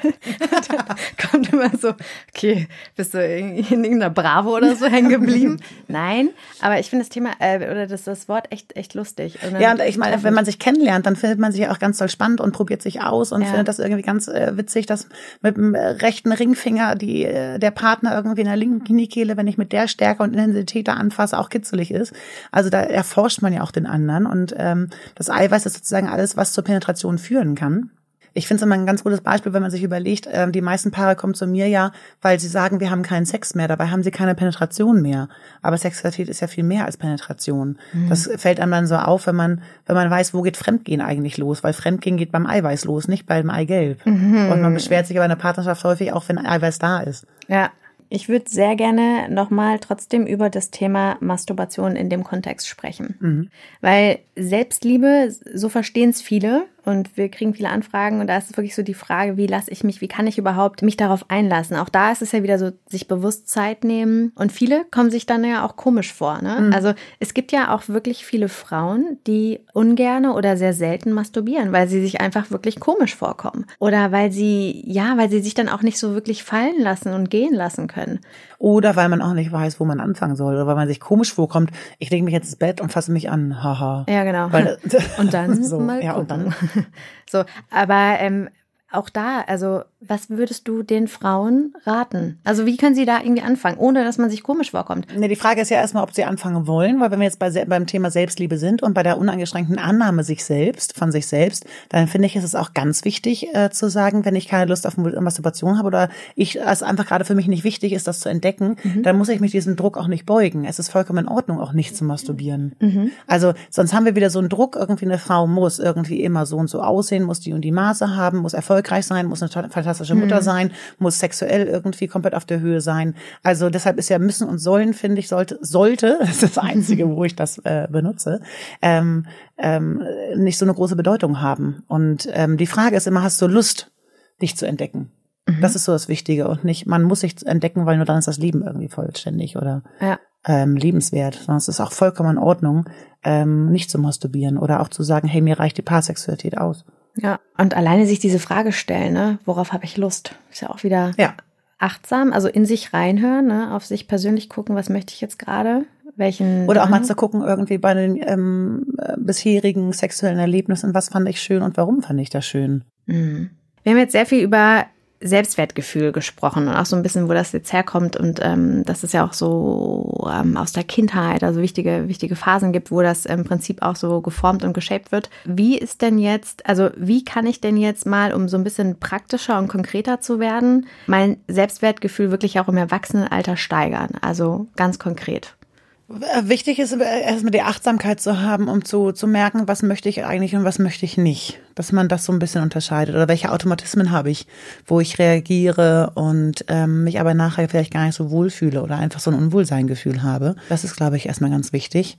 [LAUGHS] kommt immer so, okay, bist du in irgendeiner Bravo oder so hängen geblieben? [LAUGHS] Nein, aber ich finde das Thema äh, oder das, das Wort echt echt lustig. Und ja, und ich meine, wenn man sich kennenlernt, dann findet man sich auch ganz toll spannend und probiert sich aus und ja. findet das irgendwie ganz äh, witzig, dass mit dem rechten Ringfinger die äh, der Partner irgendwie in der linken Kniekehle, wenn ich mit der Stärke und Intensität da anfasse, auch kitzelig ist. Also da erforscht man ja ja auch den anderen. Und ähm, das Eiweiß ist sozusagen alles, was zur Penetration führen kann. Ich finde es immer ein ganz gutes Beispiel, wenn man sich überlegt, äh, die meisten Paare kommen zu mir ja, weil sie sagen, wir haben keinen Sex mehr, dabei haben sie keine Penetration mehr. Aber Sexualität ist ja viel mehr als Penetration. Mhm. Das fällt einem dann so auf, wenn man, wenn man weiß, wo geht Fremdgehen eigentlich los, weil Fremdgehen geht beim Eiweiß los, nicht beim Eigelb. Mhm. Und man beschwert sich aber in der Partnerschaft häufig auch, wenn Eiweiß da ist. Ja. Ich würde sehr gerne nochmal trotzdem über das Thema Masturbation in dem Kontext sprechen. Mhm. Weil Selbstliebe, so verstehen es viele, und wir kriegen viele Anfragen und da ist es wirklich so die Frage, wie lasse ich mich, wie kann ich überhaupt mich darauf einlassen? Auch da ist es ja wieder so, sich bewusst Zeit nehmen und viele kommen sich dann ja auch komisch vor. Ne? Mhm. Also es gibt ja auch wirklich viele Frauen, die ungerne oder sehr selten masturbieren, weil sie sich einfach wirklich komisch vorkommen oder weil sie, ja, weil sie sich dann auch nicht so wirklich fallen lassen und gehen lassen können. Oder weil man auch nicht weiß, wo man anfangen soll oder weil man sich komisch vorkommt. Ich lege mich jetzt ins Bett und fasse mich an, haha. Ja, genau. Weil, [LAUGHS] und dann [LAUGHS] so, mal ja, und dann [LAUGHS] so, aber ähm, auch da, also was würdest du den Frauen raten? Also wie können sie da irgendwie anfangen, ohne dass man sich komisch vorkommt? Ne, die Frage ist ja erstmal, ob sie anfangen wollen, weil wenn wir jetzt bei, beim Thema Selbstliebe sind und bei der uneingeschränkten Annahme sich selbst, von sich selbst, dann finde ich, ist es auch ganz wichtig äh, zu sagen, wenn ich keine Lust auf Masturbation habe oder ich es einfach gerade für mich nicht wichtig ist, das zu entdecken, mhm. dann muss ich mich diesem Druck auch nicht beugen. Es ist vollkommen in Ordnung, auch nicht zu masturbieren. Mhm. Also sonst haben wir wieder so einen Druck, irgendwie eine Frau muss irgendwie immer so und so aussehen, muss die und die Maße haben, muss erfolgreich sein, muss eine fantastische Mutter mhm. sein, muss sexuell irgendwie komplett auf der Höhe sein. Also deshalb ist ja müssen und sollen, finde ich, sollte, sollte, [LAUGHS] das ist das Einzige, wo ich das äh, benutze, ähm, ähm, nicht so eine große Bedeutung haben. Und ähm, die Frage ist immer, hast du Lust, dich zu entdecken? Mhm. Das ist so das Wichtige und nicht, man muss sich entdecken, weil nur dann ist das Leben irgendwie vollständig oder. Ja. ähm, lebenswert, sondern es ist auch vollkommen in Ordnung, ähm, nicht zu masturbieren oder auch zu sagen, hey, mir reicht die Paarsexualität aus. Ja, und alleine sich diese Frage stellen, ne, worauf habe ich Lust? Ist ja auch wieder Ja. achtsam, also in sich reinhören, ne, auf sich persönlich gucken, was möchte ich jetzt gerade, welchen Oder auch mal zu gucken, irgendwie bei den ähm, äh, bisherigen sexuellen Erlebnissen, was fand ich schön und warum fand ich das schön. Mhm. Wir haben jetzt sehr viel über Selbstwertgefühl gesprochen und auch so ein bisschen, wo das jetzt herkommt und ähm, dass es ja auch so ähm, aus der Kindheit, also wichtige, wichtige Phasen gibt, wo das im Prinzip auch so geformt und geshaped wird. Wie ist denn jetzt, also wie kann ich denn jetzt mal, um so ein bisschen praktischer und konkreter zu werden, mein Selbstwertgefühl wirklich auch im Erwachsenenalter steigern? Also ganz konkret. Wichtig ist äh, erstmal die Achtsamkeit zu haben, um zu, zu merken, was möchte ich eigentlich und was möchte ich nicht. Dass man das so ein bisschen unterscheidet. Oder welche Automatismen habe ich, wo ich reagiere und ähm, mich aber nachher vielleicht gar nicht so wohlfühle oder einfach so ein Unwohlseingefühl habe. Das ist, glaube ich, erstmal ganz wichtig.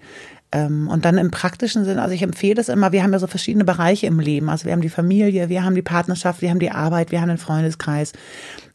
Ähm, und dann im praktischen Sinn, also ich empfehle es immer, wir haben ja so verschiedene Bereiche im Leben. Also wir haben die Familie, wir haben die Partnerschaft, wir haben die Arbeit, wir haben den Freundeskreis.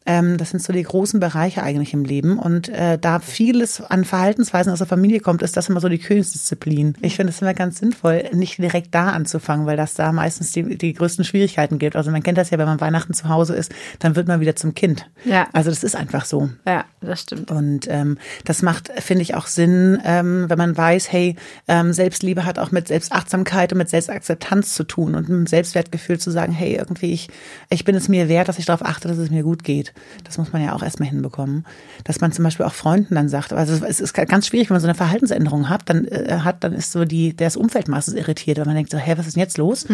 Ähm, das sind so die großen Bereiche eigentlich im Leben. Und äh, da vieles an Verhaltensweisen aus der Familie kommt, ist das immer so die Königsdisziplin. Ich finde es immer ganz sinnvoll, nicht direkt da anzufangen, weil das da meistens die, die größten Schwierigkeiten gibt. Also man kennt das ja, wenn man Weihnachten zu Hause ist, dann wird man wieder zum Kind. Ja. Also das ist einfach so. Ja, das stimmt. Und ähm, das macht, finde ich, auch Sinn, ähm, wenn man weiß, hey, ähm, Selbstliebe hat auch mit Selbstachtsamkeit und mit Selbstakzeptanz zu tun und mit Selbstwertgefühl zu sagen, hey, irgendwie, ich, ich bin es mir wert, dass ich darauf achte, dass es mir gut geht. Das muss man ja auch erstmal hinbekommen. Dass man zum Beispiel auch Freunden dann sagt, also es ist ganz schwierig, wenn man so eine Verhaltensänderung hat, dann äh, hat, dann ist so die, das Umfeld meistens irritiert, weil man denkt so, hä, was ist denn jetzt los?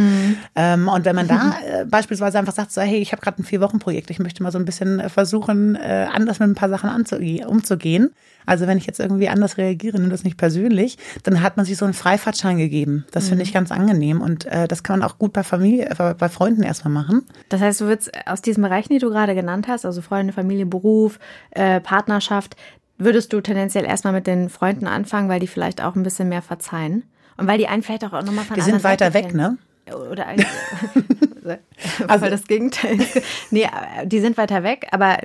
Ähm, und wenn man da [LAUGHS] äh, beispielsweise einfach sagt, so, hey, ich habe gerade ein Vier-Wochen-Projekt, ich möchte mal so ein bisschen äh, versuchen, äh, anders mit ein paar Sachen umzugehen. Also wenn ich jetzt irgendwie anders reagiere, nimm das nicht persönlich, dann hat man sich so einen Freifahrtschein gegeben. Das finde ich ganz angenehm und äh, das kann man auch gut bei Familie, äh, bei Freunden erstmal machen. Das heißt, du würdest aus diesen Bereichen, die du gerade genannt hast, also Freunde, Familie, Beruf, äh, Partnerschaft, würdest du tendenziell erstmal mit den Freunden anfangen, weil die vielleicht auch ein bisschen mehr verzeihen? Und weil die einen vielleicht auch nochmal von Die sind weiter Seite weg, kennen. ne? Oder eigentlich, [LAUGHS] [LAUGHS] Also- das Gegenteil. Nee, die sind weiter weg, aber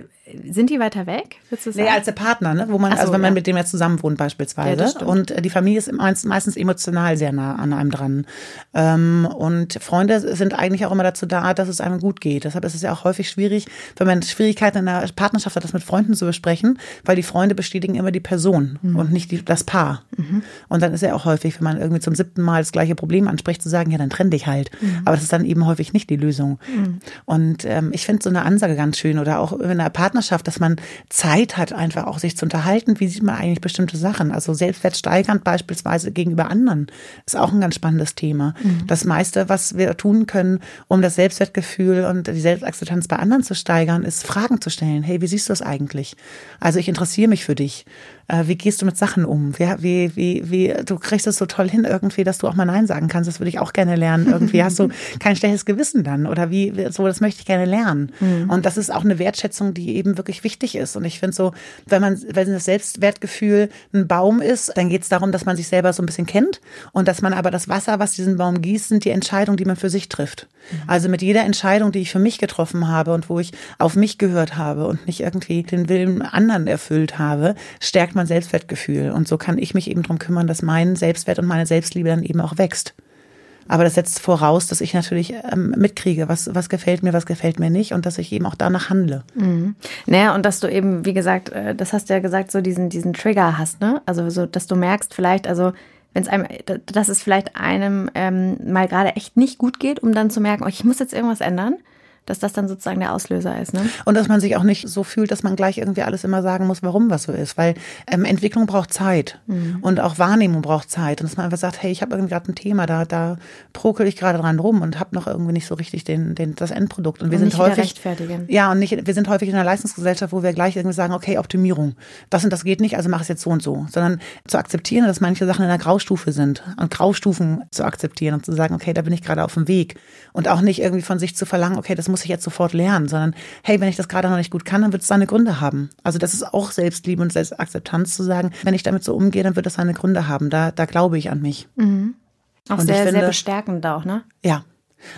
sind die weiter weg, würdest du sagen? Nee, als der Partner, ne? wo man, Ach so, also wenn man ja. mit dem jetzt zusammen wohnt Ja, beispielsweise. stimmt. und äh, die Familie ist meist- meistens emotional sehr nah an einem dran. Ähm, und Freunde sind eigentlich auch immer dazu da, dass es einem gut geht. Deshalb ist es ja auch häufig schwierig, wenn man Schwierigkeiten in der Partnerschaft hat, das mit Freunden zu besprechen, weil die Freunde bestätigen immer die Person Mhm. und nicht die, das Paar. Und dann ist ja auch häufig, wenn man irgendwie zum siebten Mal das gleiche Problem anspricht, zu sagen, ja, dann trenn dich halt. Mhm. Aber das ist dann eben häufig nicht die Lösung. Und ähm, ich finde so eine Ansage ganz schön oder auch in einer Partnerschaft, dass man Zeit hat, einfach auch sich zu unterhalten. Wie sieht man eigentlich bestimmte Sachen? Also selbstwertsteigernd beispielsweise gegenüber anderen ist auch ein ganz spannendes Thema. Das meiste, was wir tun können, um das Selbstwertgefühl und die Selbstakzeptanz bei anderen zu steigern, ist Fragen zu stellen. Hey, wie siehst du das eigentlich? Also ich interessiere mich für dich. Äh, wie gehst du mit Sachen um? Wie, wie, wie, wie, du kriegst es so toll hin irgendwie, dass du auch mal Nein sagen kannst. Das würde ich auch gerne lernen. Irgendwie hast du [LAUGHS] kein schlechtes Gewissen dann oder wie, so, das möchte ich gerne lernen. Und das ist auch eine Wertschätzung, die eben wirklich wichtig ist. Und ich finde so, wenn man, wenn das Selbstwertgefühl ein Baum ist, dann geht es darum, dass man sich selber so ein bisschen kennt und dass man aber das Wasser, was diesen Baum gießt, sind die Entscheidungen, die man für sich trifft. Also mit jeder Entscheidung, die ich für mich getroffen habe und wo ich auf mich gehört habe und nicht irgendwie den Willen anderen erfüllt habe, stärkt mein Selbstwertgefühl. Und so kann ich mich eben drum kümmern, dass mein Selbstwert und meine Selbstliebe dann eben auch wächst. Aber das setzt voraus, dass ich natürlich ähm, mitkriege, was, was gefällt mir, was gefällt mir nicht und dass ich eben auch danach handle. Naja, und dass du eben, wie gesagt, äh, das hast du ja gesagt, so diesen, diesen Trigger hast, ne? Also so, dass du merkst vielleicht, also wenn es einem, dass es vielleicht einem ähm, mal gerade echt nicht gut geht, um dann zu merken, oh, ich muss jetzt irgendwas ändern, dass das dann sozusagen der Auslöser ist, ne? Und dass man sich auch nicht so fühlt, dass man gleich irgendwie alles immer sagen muss, warum was so ist. Weil ähm, Entwicklung braucht Zeit und auch Wahrnehmung braucht Zeit. Und dass man einfach sagt, hey, ich habe irgendwie gerade ein Thema, da, da prokel ich gerade dran rum und habe noch irgendwie nicht so richtig den, den, das Endprodukt. Und wir Und sind häufig. Ja, und nicht, wir sind häufig in einer Leistungsgesellschaft, wo wir gleich irgendwie sagen, okay, Optimierung. Das und das geht nicht, also mach es jetzt so und so. Sondern zu akzeptieren, dass manche Sachen in der Graustufe sind und Graustufen zu akzeptieren und zu sagen, okay, da bin ich gerade auf dem Weg. Und auch nicht irgendwie von sich zu verlangen, okay, das muss ich jetzt sofort lernen, sondern hey, wenn ich das gerade noch nicht gut kann, dann wird es seine Gründe haben. Also das ist auch Selbstliebe und Selbstakzeptanz zu sagen, wenn ich damit so umgehe, dann wird das seine Gründe haben. Da, da glaube ich an mich. Auch Und sehr, sehr finde- bestärkend auch, ne? Ja.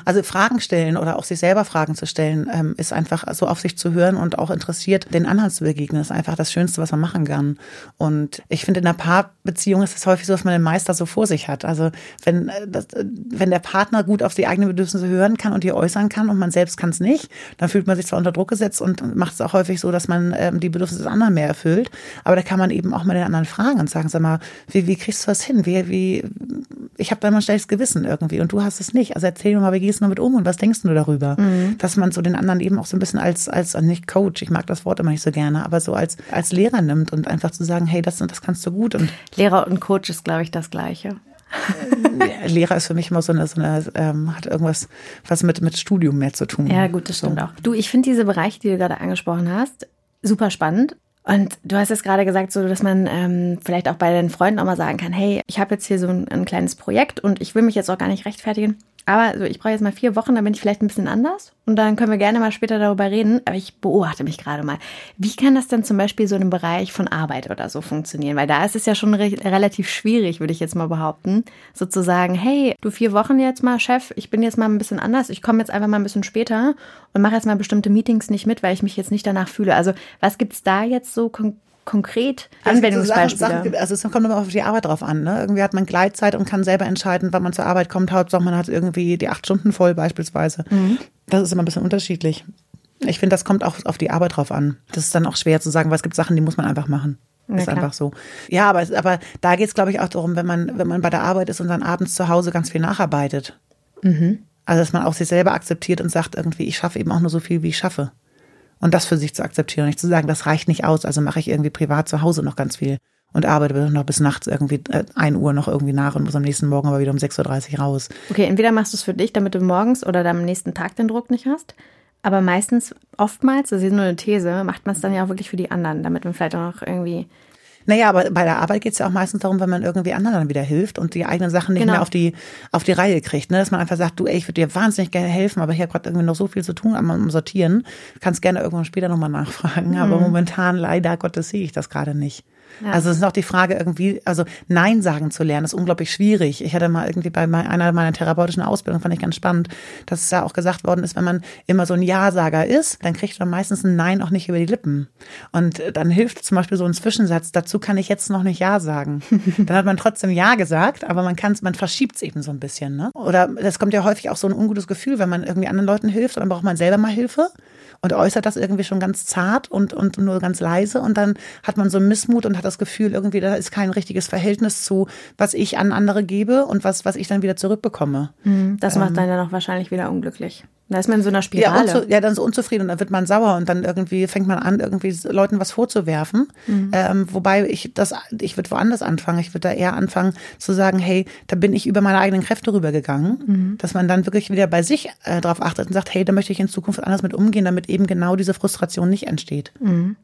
Also Fragen stellen oder auch sich selber Fragen zu stellen, ähm, ist einfach so auf sich zu hören und auch interessiert, den anderen zu begegnen, ist einfach das Schönste, was man machen kann. Und ich finde, in einer Paarbeziehung ist es häufig so, dass man den Meister so vor sich hat. Also wenn, äh, das, äh, wenn der Partner gut auf die eigenen Bedürfnisse hören kann und die äußern kann und man selbst kann es nicht, dann fühlt man sich zwar unter Druck gesetzt und macht es auch häufig so, dass man ähm, die Bedürfnisse des anderen mehr erfüllt. Aber da kann man eben auch mal den anderen fragen und sagen, sag mal, wie, wie kriegst du was hin? Wie, wie, ich habe da immer ein schlechtes Gewissen irgendwie und du hast es nicht. Also erzähl mir mal, wie gehst du damit um und was denkst du darüber? Mhm. Dass man so den anderen eben auch so ein bisschen als, als nicht Coach, ich mag das Wort immer nicht so gerne, aber so als, als Lehrer nimmt und einfach zu sagen, hey, das und das kannst du gut. Und Lehrer und Coach ist, glaube ich, das Gleiche. [LAUGHS] Lehrer ist für mich immer so eine, so eine ähm, hat irgendwas was mit, mit Studium mehr zu tun. Ja, gut, das stimmt so. auch. Du, ich finde diese Bereiche, die du gerade angesprochen hast, super spannend. Und du hast es gerade gesagt, so dass man ähm, vielleicht auch bei den Freunden auch mal sagen kann, hey, ich habe jetzt hier so ein, ein kleines Projekt und ich will mich jetzt auch gar nicht rechtfertigen. Aber also ich brauche jetzt mal vier Wochen, dann bin ich vielleicht ein bisschen anders. Und dann können wir gerne mal später darüber reden. Aber ich beobachte mich gerade mal. Wie kann das denn zum Beispiel so in einem Bereich von Arbeit oder so funktionieren? Weil da ist es ja schon re relativ schwierig, würde ich jetzt mal behaupten, sozusagen, hey, du vier Wochen jetzt mal, Chef, ich bin jetzt mal ein bisschen anders. Ich komme jetzt einfach mal ein bisschen später und mache jetzt mal bestimmte Meetings nicht mit, weil ich mich jetzt nicht danach fühle. Also was gibt's da jetzt so konkret? Konkret Anwendungsbeispiele? Also es kommt immer auf die Arbeit drauf an. Ne? Irgendwie hat man Gleitzeit und kann selber entscheiden, wann man zur Arbeit kommt. Hauptsache man hat irgendwie die acht Stunden voll beispielsweise. Mhm. Das ist immer ein bisschen unterschiedlich. Ich finde, das kommt auch auf die Arbeit drauf an. Das ist dann auch schwer zu sagen, weil es gibt Sachen, die muss man einfach machen. ist klar. einfach so. Ja, aber, aber da geht es, glaube ich, auch darum, wenn man, wenn man bei der Arbeit ist und dann abends zu Hause ganz viel nacharbeitet. Mhm. Also, dass man auch sich selber akzeptiert und sagt irgendwie, ich schaffe eben auch nur so viel, wie ich schaffe. Und das für sich zu akzeptieren und nicht zu sagen, das reicht nicht aus, also mache ich irgendwie privat zu Hause noch ganz viel und arbeite noch bis nachts irgendwie äh, ein Uhr noch irgendwie nach und muss am nächsten Morgen aber wieder um 6.30 Uhr raus. Okay, entweder machst du es für dich, damit du morgens oder am nächsten Tag den Druck nicht hast. Aber meistens, oftmals, das ist nur eine These, macht man es dann ja auch wirklich für die anderen, damit man vielleicht auch noch irgendwie naja, aber bei der Arbeit geht es ja auch meistens darum, wenn man irgendwie anderen dann wieder hilft und die eigenen Sachen nicht genau. mehr auf die, auf die Reihe kriegt. Ne? Dass man einfach sagt, du, ey, ich würde dir wahnsinnig gerne helfen, aber ich habe gerade irgendwie noch so viel zu tun am, am Sortieren. Kannst gerne irgendwann später nochmal nachfragen. Mhm. Aber momentan, leider Gottes, sehe ich das gerade nicht. Ja. Also es ist auch die Frage irgendwie, also Nein sagen zu lernen, ist unglaublich schwierig. Ich hatte mal irgendwie bei einer meiner therapeutischen Ausbildungen, fand ich ganz spannend, dass es ja auch gesagt worden ist, wenn man immer so ein Ja-Sager ist, dann kriegt man meistens ein Nein auch nicht über die Lippen. Und dann hilft zum Beispiel so ein Zwischensatz, dazu kann ich jetzt noch nicht Ja sagen. [LAUGHS] dann hat man trotzdem Ja gesagt, aber man kann man verschiebt es eben so ein bisschen. Ne? Oder das kommt ja häufig auch so ein ungutes Gefühl, wenn man irgendwie anderen Leuten hilft, dann braucht man selber mal Hilfe und äußert das irgendwie schon ganz zart und, und nur ganz leise und dann hat man so einen Missmut und hat das Gefühl, irgendwie da ist kein richtiges Verhältnis zu, was ich an andere gebe und was, was ich dann wieder zurückbekomme. Mhm, das macht ähm, dann ja noch wahrscheinlich wieder unglücklich. Da ist man in so einer Spirale. Ja, ja, dann so unzufrieden und dann wird man sauer und dann irgendwie fängt man an, irgendwie Leuten was vorzuwerfen. Mhm. Ähm, wobei ich das, ich würde woanders anfangen. Ich würde da eher anfangen zu sagen, hey, da bin ich über meine eigenen Kräfte rübergegangen. Mhm. Dass man dann wirklich wieder bei sich äh, darauf achtet und sagt, hey, da möchte ich in Zukunft anders mit umgehen, damit eben genau diese Frustration nicht entsteht. Mhm.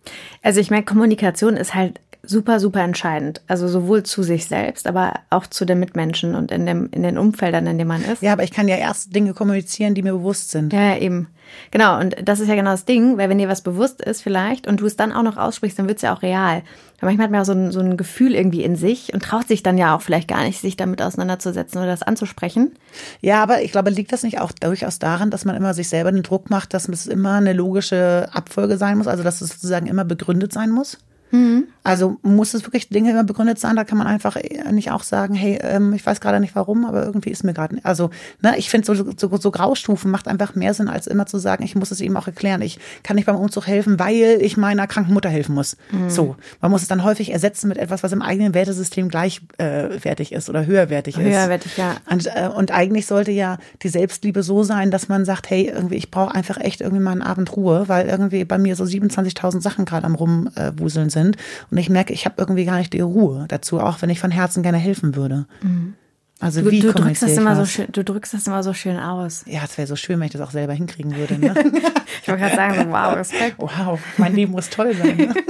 Also ich meine, Kommunikation ist halt super, super entscheidend. Also sowohl zu sich selbst, aber auch zu den Mitmenschen und in, dem, in den Umfeldern, in denen man ist. Ja, aber ich kann ja erst Dinge kommunizieren, die mir bewusst sind. Ja, eben. Genau, und das ist ja genau das Ding, weil wenn dir was bewusst ist vielleicht und du es dann auch noch aussprichst, dann wird es ja auch real. Weil manchmal hat man ja so ein, so ein Gefühl irgendwie in sich und traut sich dann ja auch vielleicht gar nicht, sich damit auseinanderzusetzen oder das anzusprechen. Ja, aber ich glaube, liegt das nicht auch durchaus daran, dass man immer sich selber den Druck macht, dass es immer eine logische Abfolge sein muss, also dass es sozusagen immer begründet sein muss? Mhm. Also muss es wirklich Dinge immer begründet sein? Da kann man einfach nicht auch sagen, hey, ähm, ich weiß gerade nicht warum, aber irgendwie ist mir gerade, also ne, ich finde so, so, so Graustufen macht einfach mehr Sinn, als immer zu sagen, ich muss es eben auch erklären. Ich kann nicht beim Umzug helfen, weil ich meiner kranken Mutter helfen muss. Mhm. So, man muss es dann häufig ersetzen mit etwas, was im eigenen Wertesystem gleichwertig äh, ist oder höherwertig ist. Höherwertig, ja. Und, äh, und eigentlich sollte ja die Selbstliebe so sein, dass man sagt, hey, irgendwie ich brauche einfach echt irgendwie mal einen Abend Ruhe, weil irgendwie bei mir so 27.000 Sachen gerade am rumwuseln sind. Und ich merke, ich habe irgendwie gar nicht die Ruhe dazu, auch wenn ich von Herzen gerne helfen würde. Mhm. Also du, wie du drückst das immer so schön, du drückst das immer so schön aus. Ja, es wäre so schön, wenn ich das auch selber hinkriegen würde. Ne? [LAUGHS] ich wollte gerade sagen, wow, Respekt. Wow, mein Leben muss toll sein. Ne? [LAUGHS]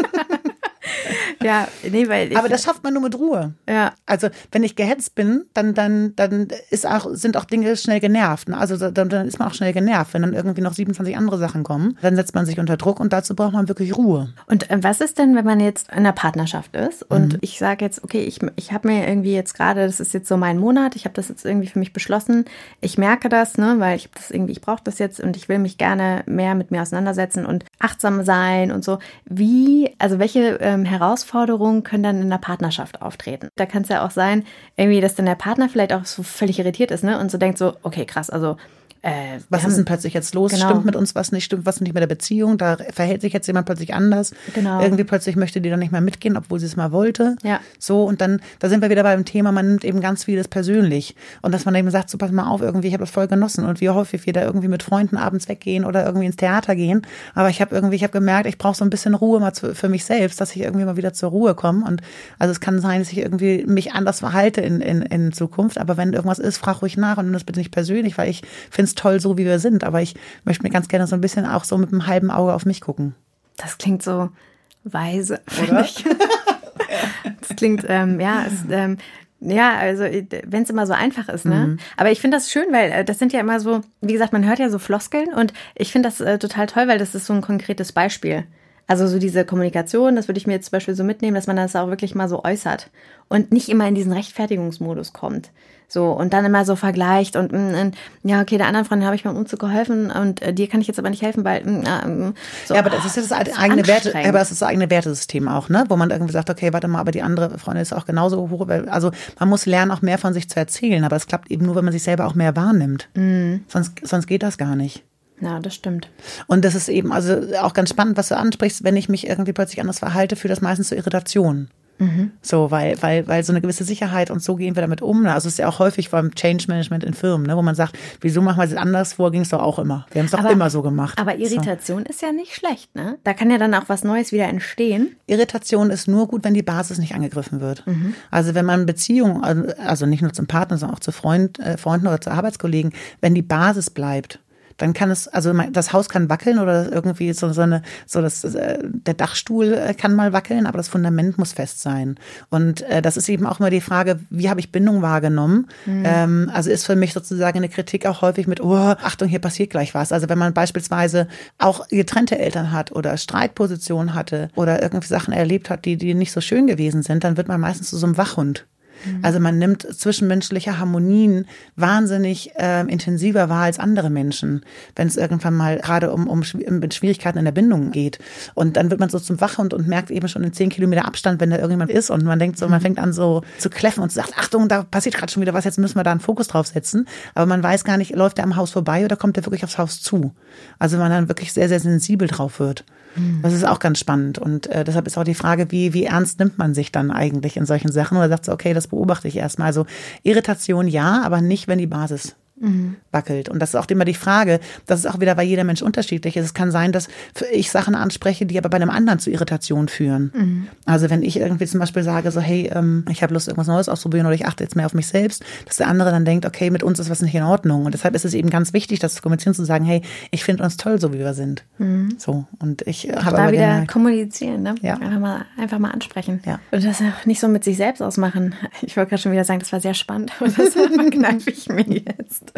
Ja, nee, weil ich, Aber das schafft man nur mit Ruhe. Ja. Also wenn ich gehetzt bin, dann dann dann ist auch sind auch Dinge schnell genervt. Ne? Also dann, dann ist man auch schnell genervt, wenn dann irgendwie noch 27 andere Sachen kommen. Dann setzt man sich unter Druck und dazu braucht man wirklich Ruhe. Und äh, was ist denn, wenn man jetzt in einer Partnerschaft ist und mhm. ich sage jetzt, okay, ich, ich habe mir irgendwie jetzt gerade, das ist jetzt so mein Monat, ich habe das jetzt irgendwie für mich beschlossen. Ich merke das, ne, weil ich das irgendwie, ich brauche das jetzt und ich will mich gerne mehr mit mir auseinandersetzen und achtsam sein und so. Wie, also welche ähm, Herausforderungen können dann in der Partnerschaft auftreten? Da kann es ja auch sein, irgendwie, dass dann der Partner vielleicht auch so völlig irritiert ist, ne, und so denkt so, okay, krass, also äh, was ist denn plötzlich jetzt los? Genau. Stimmt mit uns was nicht? Stimmt was nicht mit der Beziehung? Da verhält sich jetzt jemand plötzlich anders. Genau. Irgendwie plötzlich möchte die dann nicht mehr mitgehen, obwohl sie es mal wollte. Ja. So, und dann, da sind wir wieder beim Thema, man nimmt eben ganz vieles persönlich. Und dass man eben sagt, so pass mal auf, irgendwie, ich habe das voll genossen. Und wie häufig wir da irgendwie mit Freunden abends weggehen oder irgendwie ins Theater gehen. Aber ich habe irgendwie, ich habe gemerkt, ich brauche so ein bisschen Ruhe mal zu, für mich selbst, dass ich irgendwie mal wieder zur Ruhe komme. Und also es kann sein, dass ich irgendwie mich anders verhalte in, in, in Zukunft. Aber wenn irgendwas ist, frag ruhig nach und nimm das bitte nicht persönlich, weil ich finde toll, so wie wir sind aber ich möchte mir ganz gerne so ein bisschen auch so mit einem halben Auge auf mich gucken. Das klingt so weise, [LAUGHS] finde ich. das klingt, ähm, ja, es, ähm, ja, also wenn es immer so einfach ist, ne? Mhm. Aber ich finde das schön, weil äh, das sind ja immer so, wie gesagt, man hört ja so Floskeln und ich finde das äh, total toll, weil das ist so ein konkretes Beispiel. Also so diese Kommunikation, das würde ich mir jetzt zum Beispiel so mitnehmen, dass man das auch wirklich mal so äußert und nicht immer in diesen Rechtfertigungsmodus kommt. So, und dann immer so vergleicht und, und mm, mm, ja, okay, der anderen Freundin habe ich beim Umzug geholfen und äh, dir kann ich jetzt aber nicht helfen, weil äh, so, Ja, aber das ist ja das, das eigene Werte, aber das ist das eigene Wertesystem auch, ne? Wo man irgendwie sagt, okay, warte mal, aber die andere Freundin ist auch genauso hoch. Also man muss lernen, auch mehr von sich zu erzählen, aber es klappt eben nur, wenn man sich selber auch mehr wahrnimmt. Mhm. Sonst, sonst geht das gar nicht. Ja, das stimmt. Und das ist eben also auch ganz spannend, was du ansprichst, wenn ich mich irgendwie plötzlich anders verhalte, führt das meistens zu Irritationen. Mhm. So, weil, weil, weil so eine gewisse Sicherheit und so gehen wir damit um. Also es ist ja auch häufig beim Change Management in Firmen, ne, wo man sagt, wieso machen wir es anders? Vorher ging es doch auch immer. Wir haben es doch aber, immer so gemacht. Aber Irritation so. ist ja nicht schlecht, ne? Da kann ja dann auch was Neues wieder entstehen. Irritation ist nur gut, wenn die Basis nicht angegriffen wird. Mhm. Also wenn man Beziehungen, also nicht nur zum Partner, sondern auch zu Freund, äh, Freunden oder zu Arbeitskollegen, wenn die Basis bleibt, dann kann es, also das Haus kann wackeln oder irgendwie so, so eine, so das, äh, der Dachstuhl äh, kann mal wackeln, aber das Fundament muss fest sein. Und äh, das ist eben auch immer die Frage, wie habe ich Bindung wahrgenommen? Mhm. Ähm, also ist für mich sozusagen eine Kritik auch häufig mit, oh, Achtung, hier passiert gleich was. Also wenn man beispielsweise auch getrennte Eltern hat oder Streitpositionen hatte oder irgendwie Sachen erlebt hat, die, die nicht so schön gewesen sind, dann wird man meistens zu so einem Wachhund. Mhm. Also man nimmt zwischenmenschliche Harmonien wahnsinnig äh, intensiver wahr als andere Menschen, wenn es irgendwann mal gerade um, um, um Schwierigkeiten in der Bindung geht. Und dann wird man so zum Wachhund und merkt eben schon in zehn Kilometer Abstand, wenn da irgendjemand ist und man denkt so, man mhm. fängt an so zu kläffen und sagt, Achtung, da passiert gerade schon wieder was, jetzt müssen wir da einen Fokus drauf setzen. Aber man weiß gar nicht, läuft der am Haus vorbei oder kommt der wirklich aufs Haus zu? Also man dann wirklich sehr, sehr sensibel drauf wird. Das ist auch ganz spannend. Und äh, deshalb ist auch die Frage, wie, wie ernst nimmt man sich dann eigentlich in solchen Sachen? Oder sagt so, okay, das beobachte ich erstmal. Also Irritation ja, aber nicht, wenn die Basis mhm. wackelt. Und das ist auch immer die Frage, das ist auch wieder bei jeder Mensch unterschiedlich Es kann sein, dass ich Sachen anspreche, die aber bei einem anderen zu Irritationen führen. Mhm. Also wenn ich irgendwie zum Beispiel sage, so, hey, ähm, ich habe Lust, irgendwas Neues auszuprobieren oder ich achte jetzt mehr auf mich selbst, dass der andere dann denkt, okay, mit uns ist was nicht in Ordnung. Und deshalb ist es eben ganz wichtig, das zu kommunizieren, zu sagen, hey, ich finde uns toll, so wie wir sind. Mhm. So. Und ich habe da wieder den, kommunizieren, ne? Ja. Einfach mal, einfach mal ansprechen. Ja. Und das auch nicht so mit sich selbst ausmachen. Ich wollte gerade schon wieder sagen, das war sehr spannend. Und das [LAUGHS] verkneife ich mir jetzt.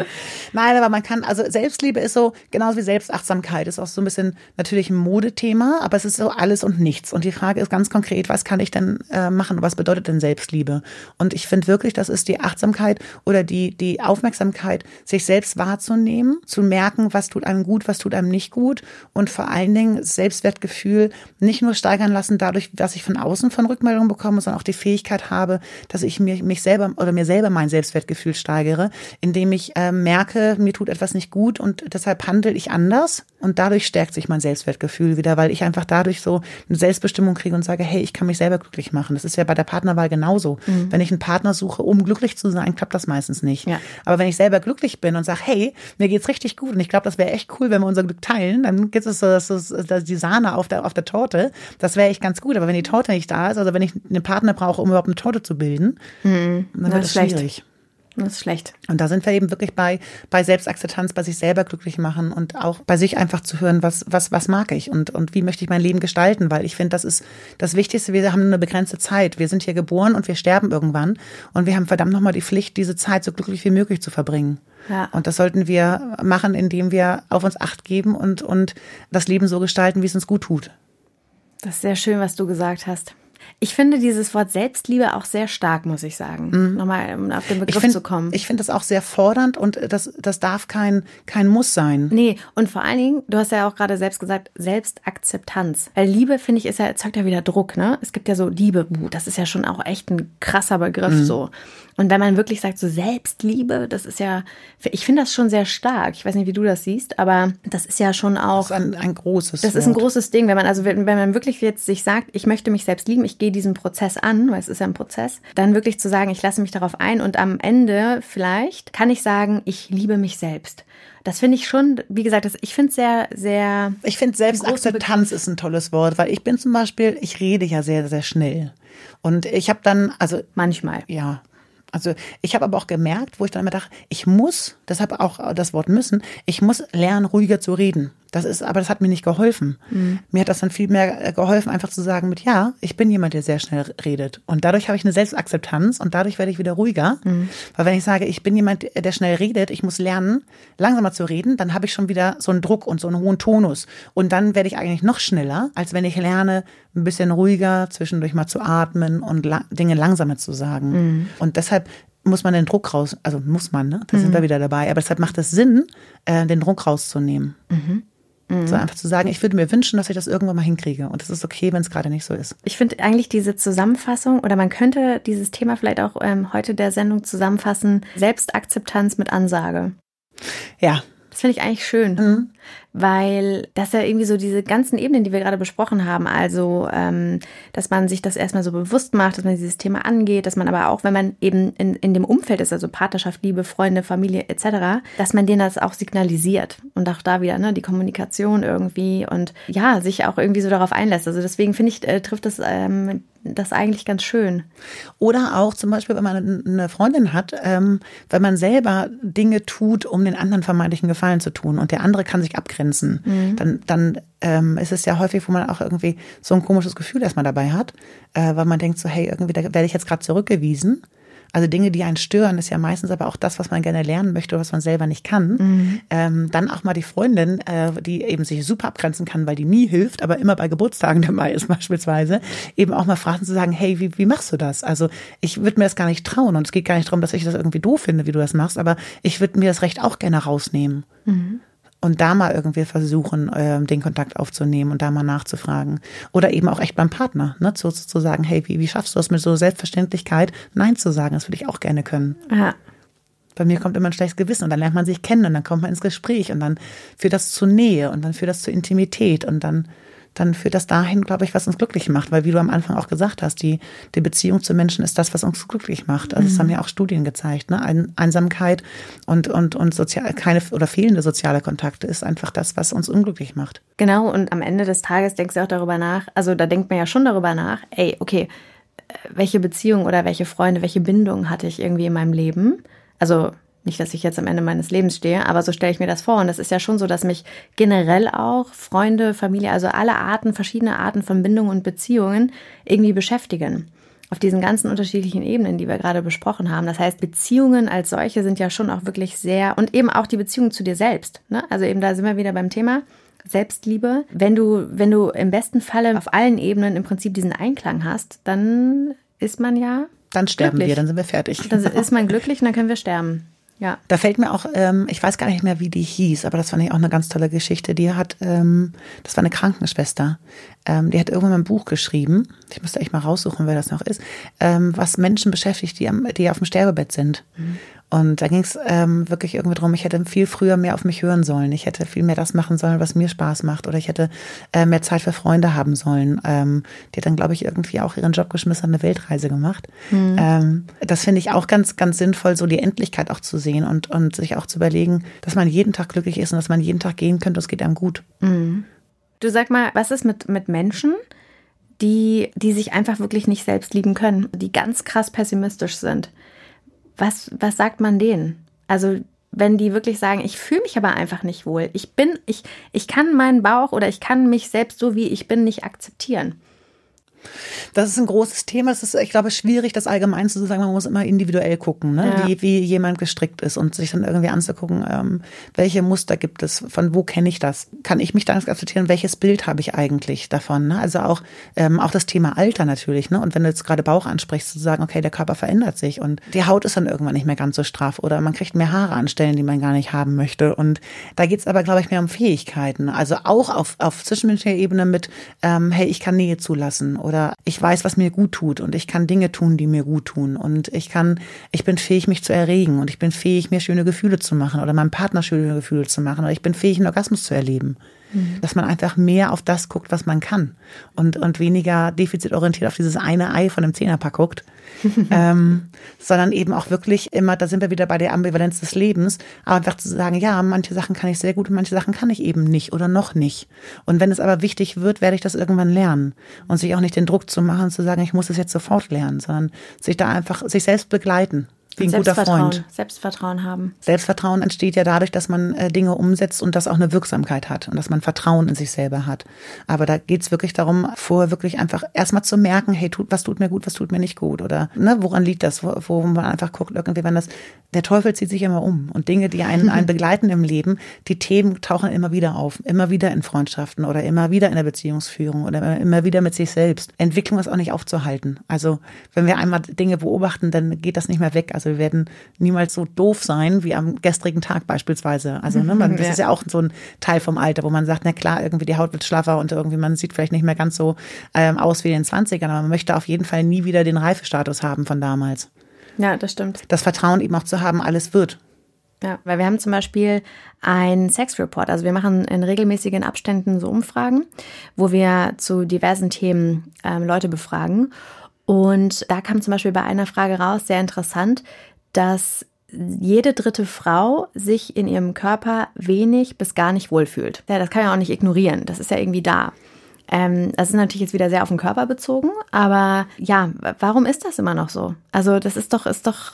Nein, aber man kann, also Selbstliebe ist so, genauso wie Selbstachtsamkeit, ist auch so ein bisschen natürlich ein Modethema, aber es ist so alles und nichts. Und die Frage ist ganz konkret, was kann ich denn äh, machen? Was bedeutet denn Selbstliebe? Und ich finde wirklich, das ist die Achtsamkeit oder die, die Aufmerksamkeit, sich selbst wahrzunehmen, zu merken, was tut einem gut, was tut einem nicht gut und vor allen Dingen Selbstwertgefühl nicht nur steigern lassen dadurch, dass ich von außen von Rückmeldungen bekomme, sondern auch die Fähigkeit habe, dass ich mir, mich selber oder mir selber mein Selbstwertgefühl steigere, indem ich äh, merke, mir tut etwas nicht gut und deshalb handle ich anders und dadurch stärkt sich mein Selbstwertgefühl wieder, weil ich einfach dadurch so eine Selbstbestimmung kriege und sage, hey, ich kann mich selber glücklich machen. Das ist ja bei der Partnerwahl genauso. Mhm. Wenn ich einen Partner suche, um glücklich zu sein, klappt das meistens nicht. Ja. Aber wenn ich selber glücklich bin und sage, hey, mir geht's richtig gut und ich glaube, das wäre echt cool, wenn wir unser Glück teilen, dann gibt es so das, das, das, die Sahne auf der, auf der Torte. Das wäre echt ganz gut. Aber wenn die Torte nicht da ist, also wenn ich einen Partner brauche, um überhaupt eine Torte zu bilden, mhm. dann wird das schwierig. Das ist schlecht. Und da sind wir eben wirklich bei, bei Selbstakzeptanz, bei sich selber glücklich machen und auch bei sich einfach zu hören, was, was, was mag ich und, und wie möchte ich mein Leben gestalten, weil ich finde, das ist das Wichtigste. Wir haben eine begrenzte Zeit. Wir sind hier geboren und wir sterben irgendwann und wir haben verdammt nochmal die Pflicht, diese Zeit so glücklich wie möglich zu verbringen. Ja. Und das sollten wir machen, indem wir auf uns Acht geben und, und das Leben so gestalten, wie es uns gut tut. Das ist sehr schön, was du gesagt hast. Ich finde dieses Wort Selbstliebe auch sehr stark, muss ich sagen. Mhm. Nochmal, um auf den Begriff find, zu kommen. Ich finde das auch sehr fordernd und das, das darf kein, kein Muss sein. Nee, und vor allen Dingen, du hast ja auch gerade selbst gesagt, Selbstakzeptanz. Weil Liebe, finde ich, ist ja, erzeugt ja wieder Druck, ne? Es gibt ja so Liebe, das ist ja schon auch echt ein krasser Begriff mhm. so. Und wenn man wirklich sagt, so Selbstliebe, das ist ja, ich finde das schon sehr stark. Ich weiß nicht, wie du das siehst, aber das ist ja schon auch. Das ist ein, ein großes. Das Wort. ist ein großes Ding, wenn man, also wenn, wenn man wirklich jetzt sich sagt, ich möchte mich selbst lieben, ich gehe diesen Prozess an, weil es ist ja ein Prozess, dann wirklich zu sagen, ich lasse mich darauf ein und am Ende vielleicht kann ich sagen, ich liebe mich selbst. Das finde ich schon, wie gesagt, das, ich finde es sehr, sehr. Ich finde Selbstakzeptanz ist ein tolles Wort, weil ich bin zum Beispiel, ich rede ja sehr, sehr schnell. Und ich habe dann, also. Manchmal. Ja. Also ich habe aber auch gemerkt, wo ich dann immer dachte, ich muss, deshalb auch das Wort müssen, ich muss lernen, ruhiger zu reden. Das ist, aber das hat mir nicht geholfen. Mhm. Mir hat das dann viel mehr äh, geholfen, einfach zu sagen mit, ja, ich bin jemand, der sehr schnell redet. Und dadurch habe ich eine Selbstakzeptanz und dadurch werde ich wieder ruhiger. Mhm. Weil wenn ich sage, ich bin jemand, der schnell redet, ich muss lernen, langsamer zu reden, dann habe ich schon wieder so einen Druck und so einen hohen Tonus. Und dann werde ich eigentlich noch schneller, als wenn ich lerne, ein bisschen ruhiger, zwischendurch mal zu atmen und la Dinge langsamer zu sagen. Mhm. Und deshalb muss man den Druck raus, also muss man, ne? Da mhm. sind wir wieder dabei. Aber deshalb macht es Sinn, äh, den Druck rauszunehmen. Mhm. So einfach zu sagen, ich würde mir wünschen, dass ich das irgendwann mal hinkriege. Und es ist okay, wenn es gerade nicht so ist. Ich finde eigentlich diese Zusammenfassung, oder man könnte dieses Thema vielleicht auch ähm, heute der Sendung zusammenfassen, Selbstakzeptanz mit Ansage. Ja. Das finde ich eigentlich schön. Mhm weil das ja irgendwie so diese ganzen Ebenen, die wir gerade besprochen haben, also ähm, dass man sich das erstmal so bewusst macht, dass man dieses Thema angeht, dass man aber auch, wenn man eben in, in dem Umfeld ist, also Partnerschaft, Liebe, Freunde, Familie etc., dass man denen das auch signalisiert und auch da wieder ne, die Kommunikation irgendwie und ja, sich auch irgendwie so darauf einlässt. Also deswegen finde ich, äh, trifft das ähm, das eigentlich ganz schön. Oder auch zum Beispiel, wenn man eine Freundin hat, ähm, wenn man selber Dinge tut, um den anderen vermeintlichen Gefallen zu tun und der andere kann sich abgrenzen Grenzen, mhm. dann, dann ähm, ist es ja häufig, wo man auch irgendwie so ein komisches Gefühl erstmal dabei hat, äh, weil man denkt so, hey, irgendwie da werde ich jetzt gerade zurückgewiesen. Also Dinge, die einen stören, ist ja meistens aber auch das, was man gerne lernen möchte oder was man selber nicht kann. Mhm. Ähm, dann auch mal die Freundin, äh, die eben sich super abgrenzen kann, weil die nie hilft, aber immer bei Geburtstagen [LAUGHS] dabei ist beispielsweise, eben auch mal fragen zu sagen, hey, wie, wie machst du das? Also ich würde mir das gar nicht trauen und es geht gar nicht darum, dass ich das irgendwie doof finde, wie du das machst, aber ich würde mir das Recht auch gerne rausnehmen. Mhm und da mal irgendwie versuchen, äh, den Kontakt aufzunehmen und da mal nachzufragen. Oder eben auch echt beim Partner, ne, zu, zu sagen, hey, wie, wie schaffst du es mit so Selbstverständlichkeit, Nein zu sagen? Das würde ich auch gerne können. Ja. Bei mir kommt immer ein schlechtes Gewissen und dann lernt man sich kennen und dann kommt man ins Gespräch und dann führt das zu Nähe und dann führt das zu Intimität und dann dann führt das dahin, glaube ich, was uns glücklich macht. Weil wie du am Anfang auch gesagt hast, die, die Beziehung zu Menschen ist das, was uns glücklich macht. Also mhm. das haben ja auch Studien gezeigt. Ne? Ein, Einsamkeit und, und, und sozial, keine oder fehlende soziale Kontakte ist einfach das, was uns unglücklich macht. Genau, und am Ende des Tages denkst du auch darüber nach, also da denkt man ja schon darüber nach, ey, okay, welche Beziehung oder welche Freunde, welche Bindung hatte ich irgendwie in meinem Leben? Also nicht, dass ich jetzt am Ende meines Lebens stehe, aber so stelle ich mir das vor. Und es ist ja schon so, dass mich generell auch Freunde, Familie, also alle Arten, verschiedene Arten von Bindungen und Beziehungen irgendwie beschäftigen. Auf diesen ganzen unterschiedlichen Ebenen, die wir gerade besprochen haben. Das heißt, Beziehungen als solche sind ja schon auch wirklich sehr und eben auch die Beziehung zu dir selbst. Ne? Also eben da sind wir wieder beim Thema. Selbstliebe. Wenn du, wenn du im besten Falle auf allen Ebenen im Prinzip diesen Einklang hast, dann ist man ja. Dann sterben glücklich. wir, dann sind wir fertig. Dann [LAUGHS] ist man glücklich und dann können wir sterben. Ja. Da fällt mir auch, ähm, ich weiß gar nicht mehr, wie die hieß, aber das fand ich auch eine ganz tolle Geschichte. Die hat, ähm, das war eine Krankenschwester, ähm, die hat irgendwann mal ein Buch geschrieben. Ich müsste echt mal raussuchen, wer das noch ist, ähm, was Menschen beschäftigt, die, am, die auf dem Sterbebett sind. Mhm. Und da ging es ähm, wirklich irgendwie darum, ich hätte viel früher mehr auf mich hören sollen. Ich hätte viel mehr das machen sollen, was mir Spaß macht. Oder ich hätte äh, mehr Zeit für Freunde haben sollen. Ähm, die hat dann, glaube ich, irgendwie auch ihren Job geschmissen, eine Weltreise gemacht. Mhm. Ähm, das finde ich auch ganz, ganz sinnvoll, so die Endlichkeit auch zu sehen und, und sich auch zu überlegen, dass man jeden Tag glücklich ist und dass man jeden Tag gehen könnte und es geht einem gut. Mhm. Du sag mal, was ist mit, mit Menschen, die, die sich einfach wirklich nicht selbst lieben können, die ganz krass pessimistisch sind? Was, was sagt man denen? Also wenn die wirklich sagen, ich fühle mich aber einfach nicht wohl. Ich bin, ich, ich kann meinen Bauch oder ich kann mich selbst so wie ich bin nicht akzeptieren. Das ist ein großes Thema. Es ist, ich glaube, schwierig, das allgemein zu sagen. Man muss immer individuell gucken, ne? Ja. wie, wie jemand gestrickt ist und sich dann irgendwie anzugucken, ähm, welche Muster gibt es, von wo kenne ich das? Kann ich mich dann akzeptieren? Welches Bild habe ich eigentlich davon? Ne? Also auch, ähm, auch das Thema Alter natürlich. Ne? Und wenn du jetzt gerade Bauch ansprichst, zu sagen, okay, der Körper verändert sich und die Haut ist dann irgendwann nicht mehr ganz so straff oder man kriegt mehr Haare an Stellen, die man gar nicht haben möchte. Und da geht es aber, glaube ich, mehr um Fähigkeiten. Also auch auf, auf zwischenmenschlicher Ebene mit, ähm, hey, ich kann Nähe zulassen oder ich weiß, was mir gut tut und ich kann Dinge tun, die mir gut tun und ich kann, ich bin fähig, mich zu erregen und ich bin fähig, mir schöne Gefühle zu machen oder meinem Partner schöne Gefühle zu machen oder ich bin fähig, einen Orgasmus zu erleben. Mhm. Dass man einfach mehr auf das guckt, was man kann und, und weniger defizitorientiert auf dieses eine Ei von dem Zehnerpack guckt, [LAUGHS] ähm, sondern eben auch wirklich immer, da sind wir wieder bei der Ambivalenz des Lebens, aber einfach zu sagen, ja, manche Sachen kann ich sehr gut und manche Sachen kann ich eben nicht oder noch nicht. Und wenn es aber wichtig wird, werde ich das irgendwann lernen und sich auch nicht den Druck zu machen, zu sagen, ich muss es jetzt sofort lernen, sondern sich da einfach, sich selbst begleiten wie ein guter Freund. Selbstvertrauen haben. Selbstvertrauen entsteht ja dadurch, dass man äh, Dinge umsetzt und das auch eine Wirksamkeit hat und dass man Vertrauen in sich selber hat. Aber da geht's wirklich darum, vorher wirklich einfach erstmal zu merken, hey, tut, was tut mir gut, was tut mir nicht gut. Oder ne, woran liegt das? Wo, wo man einfach guckt, irgendwie, wenn das, der Teufel zieht sich immer um. Und Dinge, die einen, einen [LAUGHS] begleiten im Leben, die Themen tauchen immer wieder auf. Immer wieder in Freundschaften oder immer wieder in der Beziehungsführung oder immer wieder mit sich selbst. Entwicklung ist auch nicht aufzuhalten. Also wenn wir einmal Dinge beobachten, dann geht das nicht mehr weg. Also also wir werden niemals so doof sein wie am gestrigen Tag beispielsweise. Also ne, man, [LAUGHS] das ist ja auch so ein Teil vom Alter, wo man sagt, na klar, irgendwie die Haut wird schlaffer und irgendwie man sieht vielleicht nicht mehr ganz so ähm, aus wie in den 20ern, aber man möchte auf jeden Fall nie wieder den Reifestatus haben von damals. Ja, das stimmt. Das Vertrauen eben auch zu haben, alles wird. Ja, weil wir haben zum Beispiel ein Sexreport. Also wir machen in regelmäßigen Abständen so Umfragen, wo wir zu diversen Themen ähm, Leute befragen. Und da kam zum Beispiel bei einer Frage raus, sehr interessant, dass jede dritte Frau sich in ihrem Körper wenig bis gar nicht wohlfühlt. Ja, das kann man auch nicht ignorieren. Das ist ja irgendwie da. Ähm, das ist natürlich jetzt wieder sehr auf den Körper bezogen, aber ja, warum ist das immer noch so? Also das ist doch, ist doch,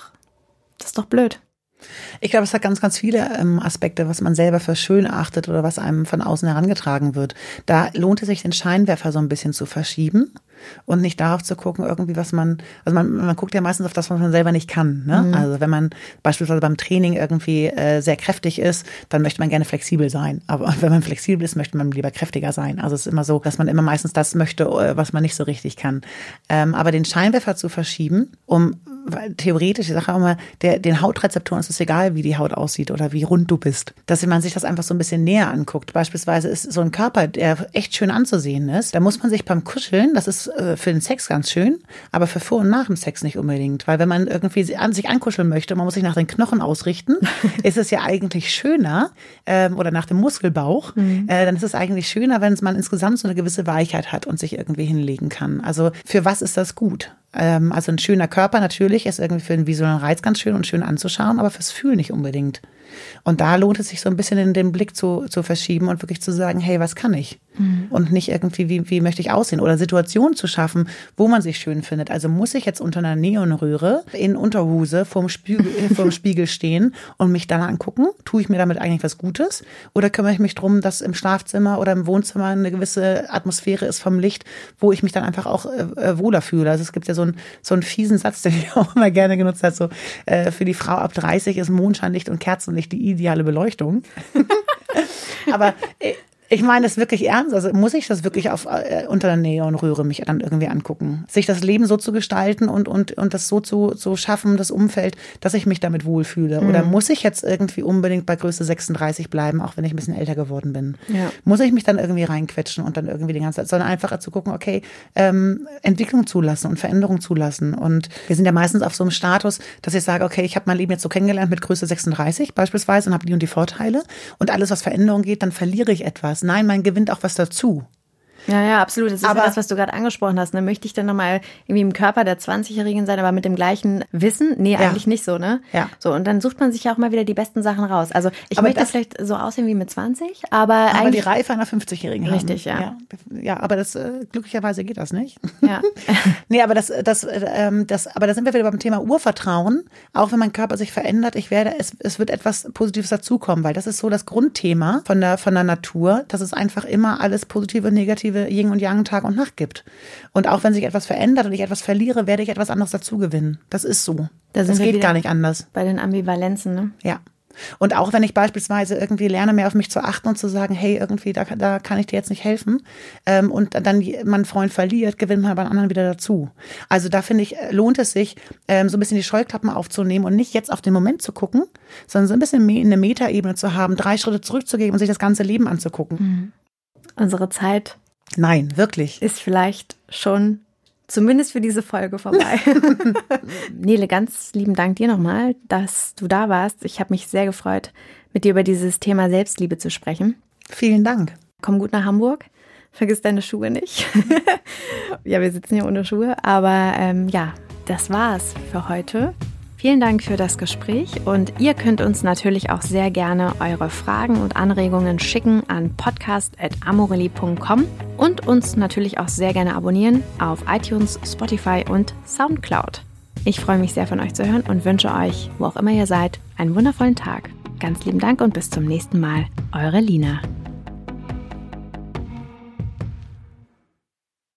das ist doch blöd. Ich glaube, es hat ganz, ganz viele ähm, Aspekte, was man selber für schön achtet oder was einem von außen herangetragen wird. Da lohnt es sich, den Scheinwerfer so ein bisschen zu verschieben und nicht darauf zu gucken, irgendwie, was man, also man, man guckt ja meistens auf das, was man selber nicht kann. Ne? Mhm. Also wenn man beispielsweise beim Training irgendwie äh, sehr kräftig ist, dann möchte man gerne flexibel sein. Aber [LAUGHS] wenn man flexibel ist, möchte man lieber kräftiger sein. Also es ist immer so, dass man immer meistens das möchte, äh, was man nicht so richtig kann. Ähm, aber den Scheinwerfer zu verschieben, um theoretisch, ich sage auch mal, der, den Hautrezeptoren ist es egal, wie die Haut aussieht oder wie rund du bist. Dass man sich das einfach so ein bisschen näher anguckt. Beispielsweise ist so ein Körper, der echt schön anzusehen ist, da muss man sich beim Kuscheln, das ist äh, für den Sex ganz schön, aber für vor und nach dem Sex nicht unbedingt. Weil wenn man irgendwie an sich ankuscheln möchte, man muss sich nach den Knochen ausrichten, [LAUGHS] ist es ja eigentlich schöner, ähm, oder nach dem Muskelbauch, mhm. äh, dann ist es eigentlich schöner, wenn man insgesamt so eine gewisse Weichheit hat und sich irgendwie hinlegen kann. Also für was ist das gut? Ähm, also ein schöner Körper natürlich ist irgendwie für den visuellen Reiz ganz schön und schön anzuschauen, aber fürs Fühlen nicht unbedingt. Und da lohnt es sich so ein bisschen in den Blick zu, zu verschieben und wirklich zu sagen, hey, was kann ich? Mhm. Und nicht irgendwie, wie, wie möchte ich aussehen? Oder Situationen zu schaffen, wo man sich schön findet. Also muss ich jetzt unter einer Neonröhre in Unterhose vorm Spiegel, äh, vorm [LAUGHS] Spiegel stehen und mich dann angucken? Tue ich mir damit eigentlich was Gutes? Oder kümmere ich mich drum, dass im Schlafzimmer oder im Wohnzimmer eine gewisse Atmosphäre ist vom Licht, wo ich mich dann einfach auch äh, äh wohler fühle? Also es gibt ja so einen, so einen fiesen Satz, [LAUGHS] den ich auch immer gerne genutzt habe, so äh, für die Frau ab 30 ist Mondscheinlicht und Kerzenlicht die ideale Beleuchtung. [LAUGHS] Aber äh, ich meine es wirklich ernst. Also muss ich das wirklich auf, äh, unter der Neonröhre mich dann irgendwie angucken. Sich das Leben so zu gestalten und, und, und das so zu, zu schaffen, das Umfeld, dass ich mich damit wohlfühle. Mhm. Oder muss ich jetzt irgendwie unbedingt bei Größe 36 bleiben, auch wenn ich ein bisschen älter geworden bin? Ja. Muss ich mich dann irgendwie reinquetschen und dann irgendwie die ganze Zeit, sondern einfach zu gucken, okay, ähm, Entwicklung zulassen und Veränderung zulassen. Und wir sind ja meistens auf so einem Status, dass ich sage, okay, ich habe mein Leben jetzt so kennengelernt mit Größe 36 beispielsweise und habe die und die Vorteile. Und alles, was Veränderung geht, dann verliere ich etwas. Nein, man gewinnt auch was dazu. Ja, ja, absolut. Das ist Aber- ja das, was du gerade angesprochen hast. Ne? Möchte ich dann nochmal irgendwie im Körper der 20-Jährigen sein, aber mit dem gleichen Wissen? Nee, eigentlich nicht so, ne? Ja. So, und dann sucht man sich ja auch mal wieder die besten Sachen raus. Also ich Aber möchte das- vielleicht so aussehen wie mit 20, aber, Aber die eigentlich. Reife einer 50-Jährigen haben. Richtig, ja. ja. Ja, aber das äh, glücklicherweise geht das nicht. Ja. [LAUGHS] nee, aber das, das, äh, ähm, das, aber da sind wir wieder beim Thema Urvertrauen. Auch wenn mein Körper sich verändert, ich werde, es, es wird etwas Positives dazukommen, weil das ist so das Grundthema von der, von der Natur, dass es einfach immer alles positive und negative Yin und Yang, Tag und Nacht gibt. Und auch wenn sich etwas verändert und ich etwas verliere, werde ich etwas anderes dazugewinnen. Das ist so. Da das geht gar nicht anders. Bei den Ambivalenzen, ne? Ja. Und auch wenn ich beispielsweise irgendwie lerne, mehr auf mich zu achten und zu sagen, hey, irgendwie, da, da kann ich dir jetzt nicht helfen, ähm, und dann man einen Freund verliert, gewinnt man beim anderen wieder dazu. Also da finde ich, äh, lohnt es sich, ähm, so ein bisschen die Scheuklappen aufzunehmen und nicht jetzt auf den Moment zu gucken, sondern so ein bisschen eine Metaebene zu haben, drei Schritte zurückzugehen und sich das ganze Leben anzugucken. Unsere Zeit Nein, wirklich. ist vielleicht schon zumindest für diese Folge vorbei. [LAUGHS] Nele, ganz lieben Dank dir nochmal, dass du da warst. Ich habe mich sehr gefreut, mit dir über dieses Thema Selbstliebe zu sprechen. Vielen Dank. Komm gut nach Hamburg. Vergiss deine Schuhe nicht. [LAUGHS] ja, wir sitzen hier ohne Schuhe. Aber ähm, ja, das war's für heute. Vielen Dank für das Gespräch und ihr könnt uns natürlich auch sehr gerne eure Fragen und Anregungen schicken an podcast.amorelli.com und uns natürlich auch sehr gerne abonnieren auf iTunes, Spotify und Soundcloud. Ich freue mich sehr von euch zu hören und wünsche euch, wo auch immer ihr seid, einen wundervollen Tag. Ganz lieben Dank und bis zum nächsten Mal. Eure Lina.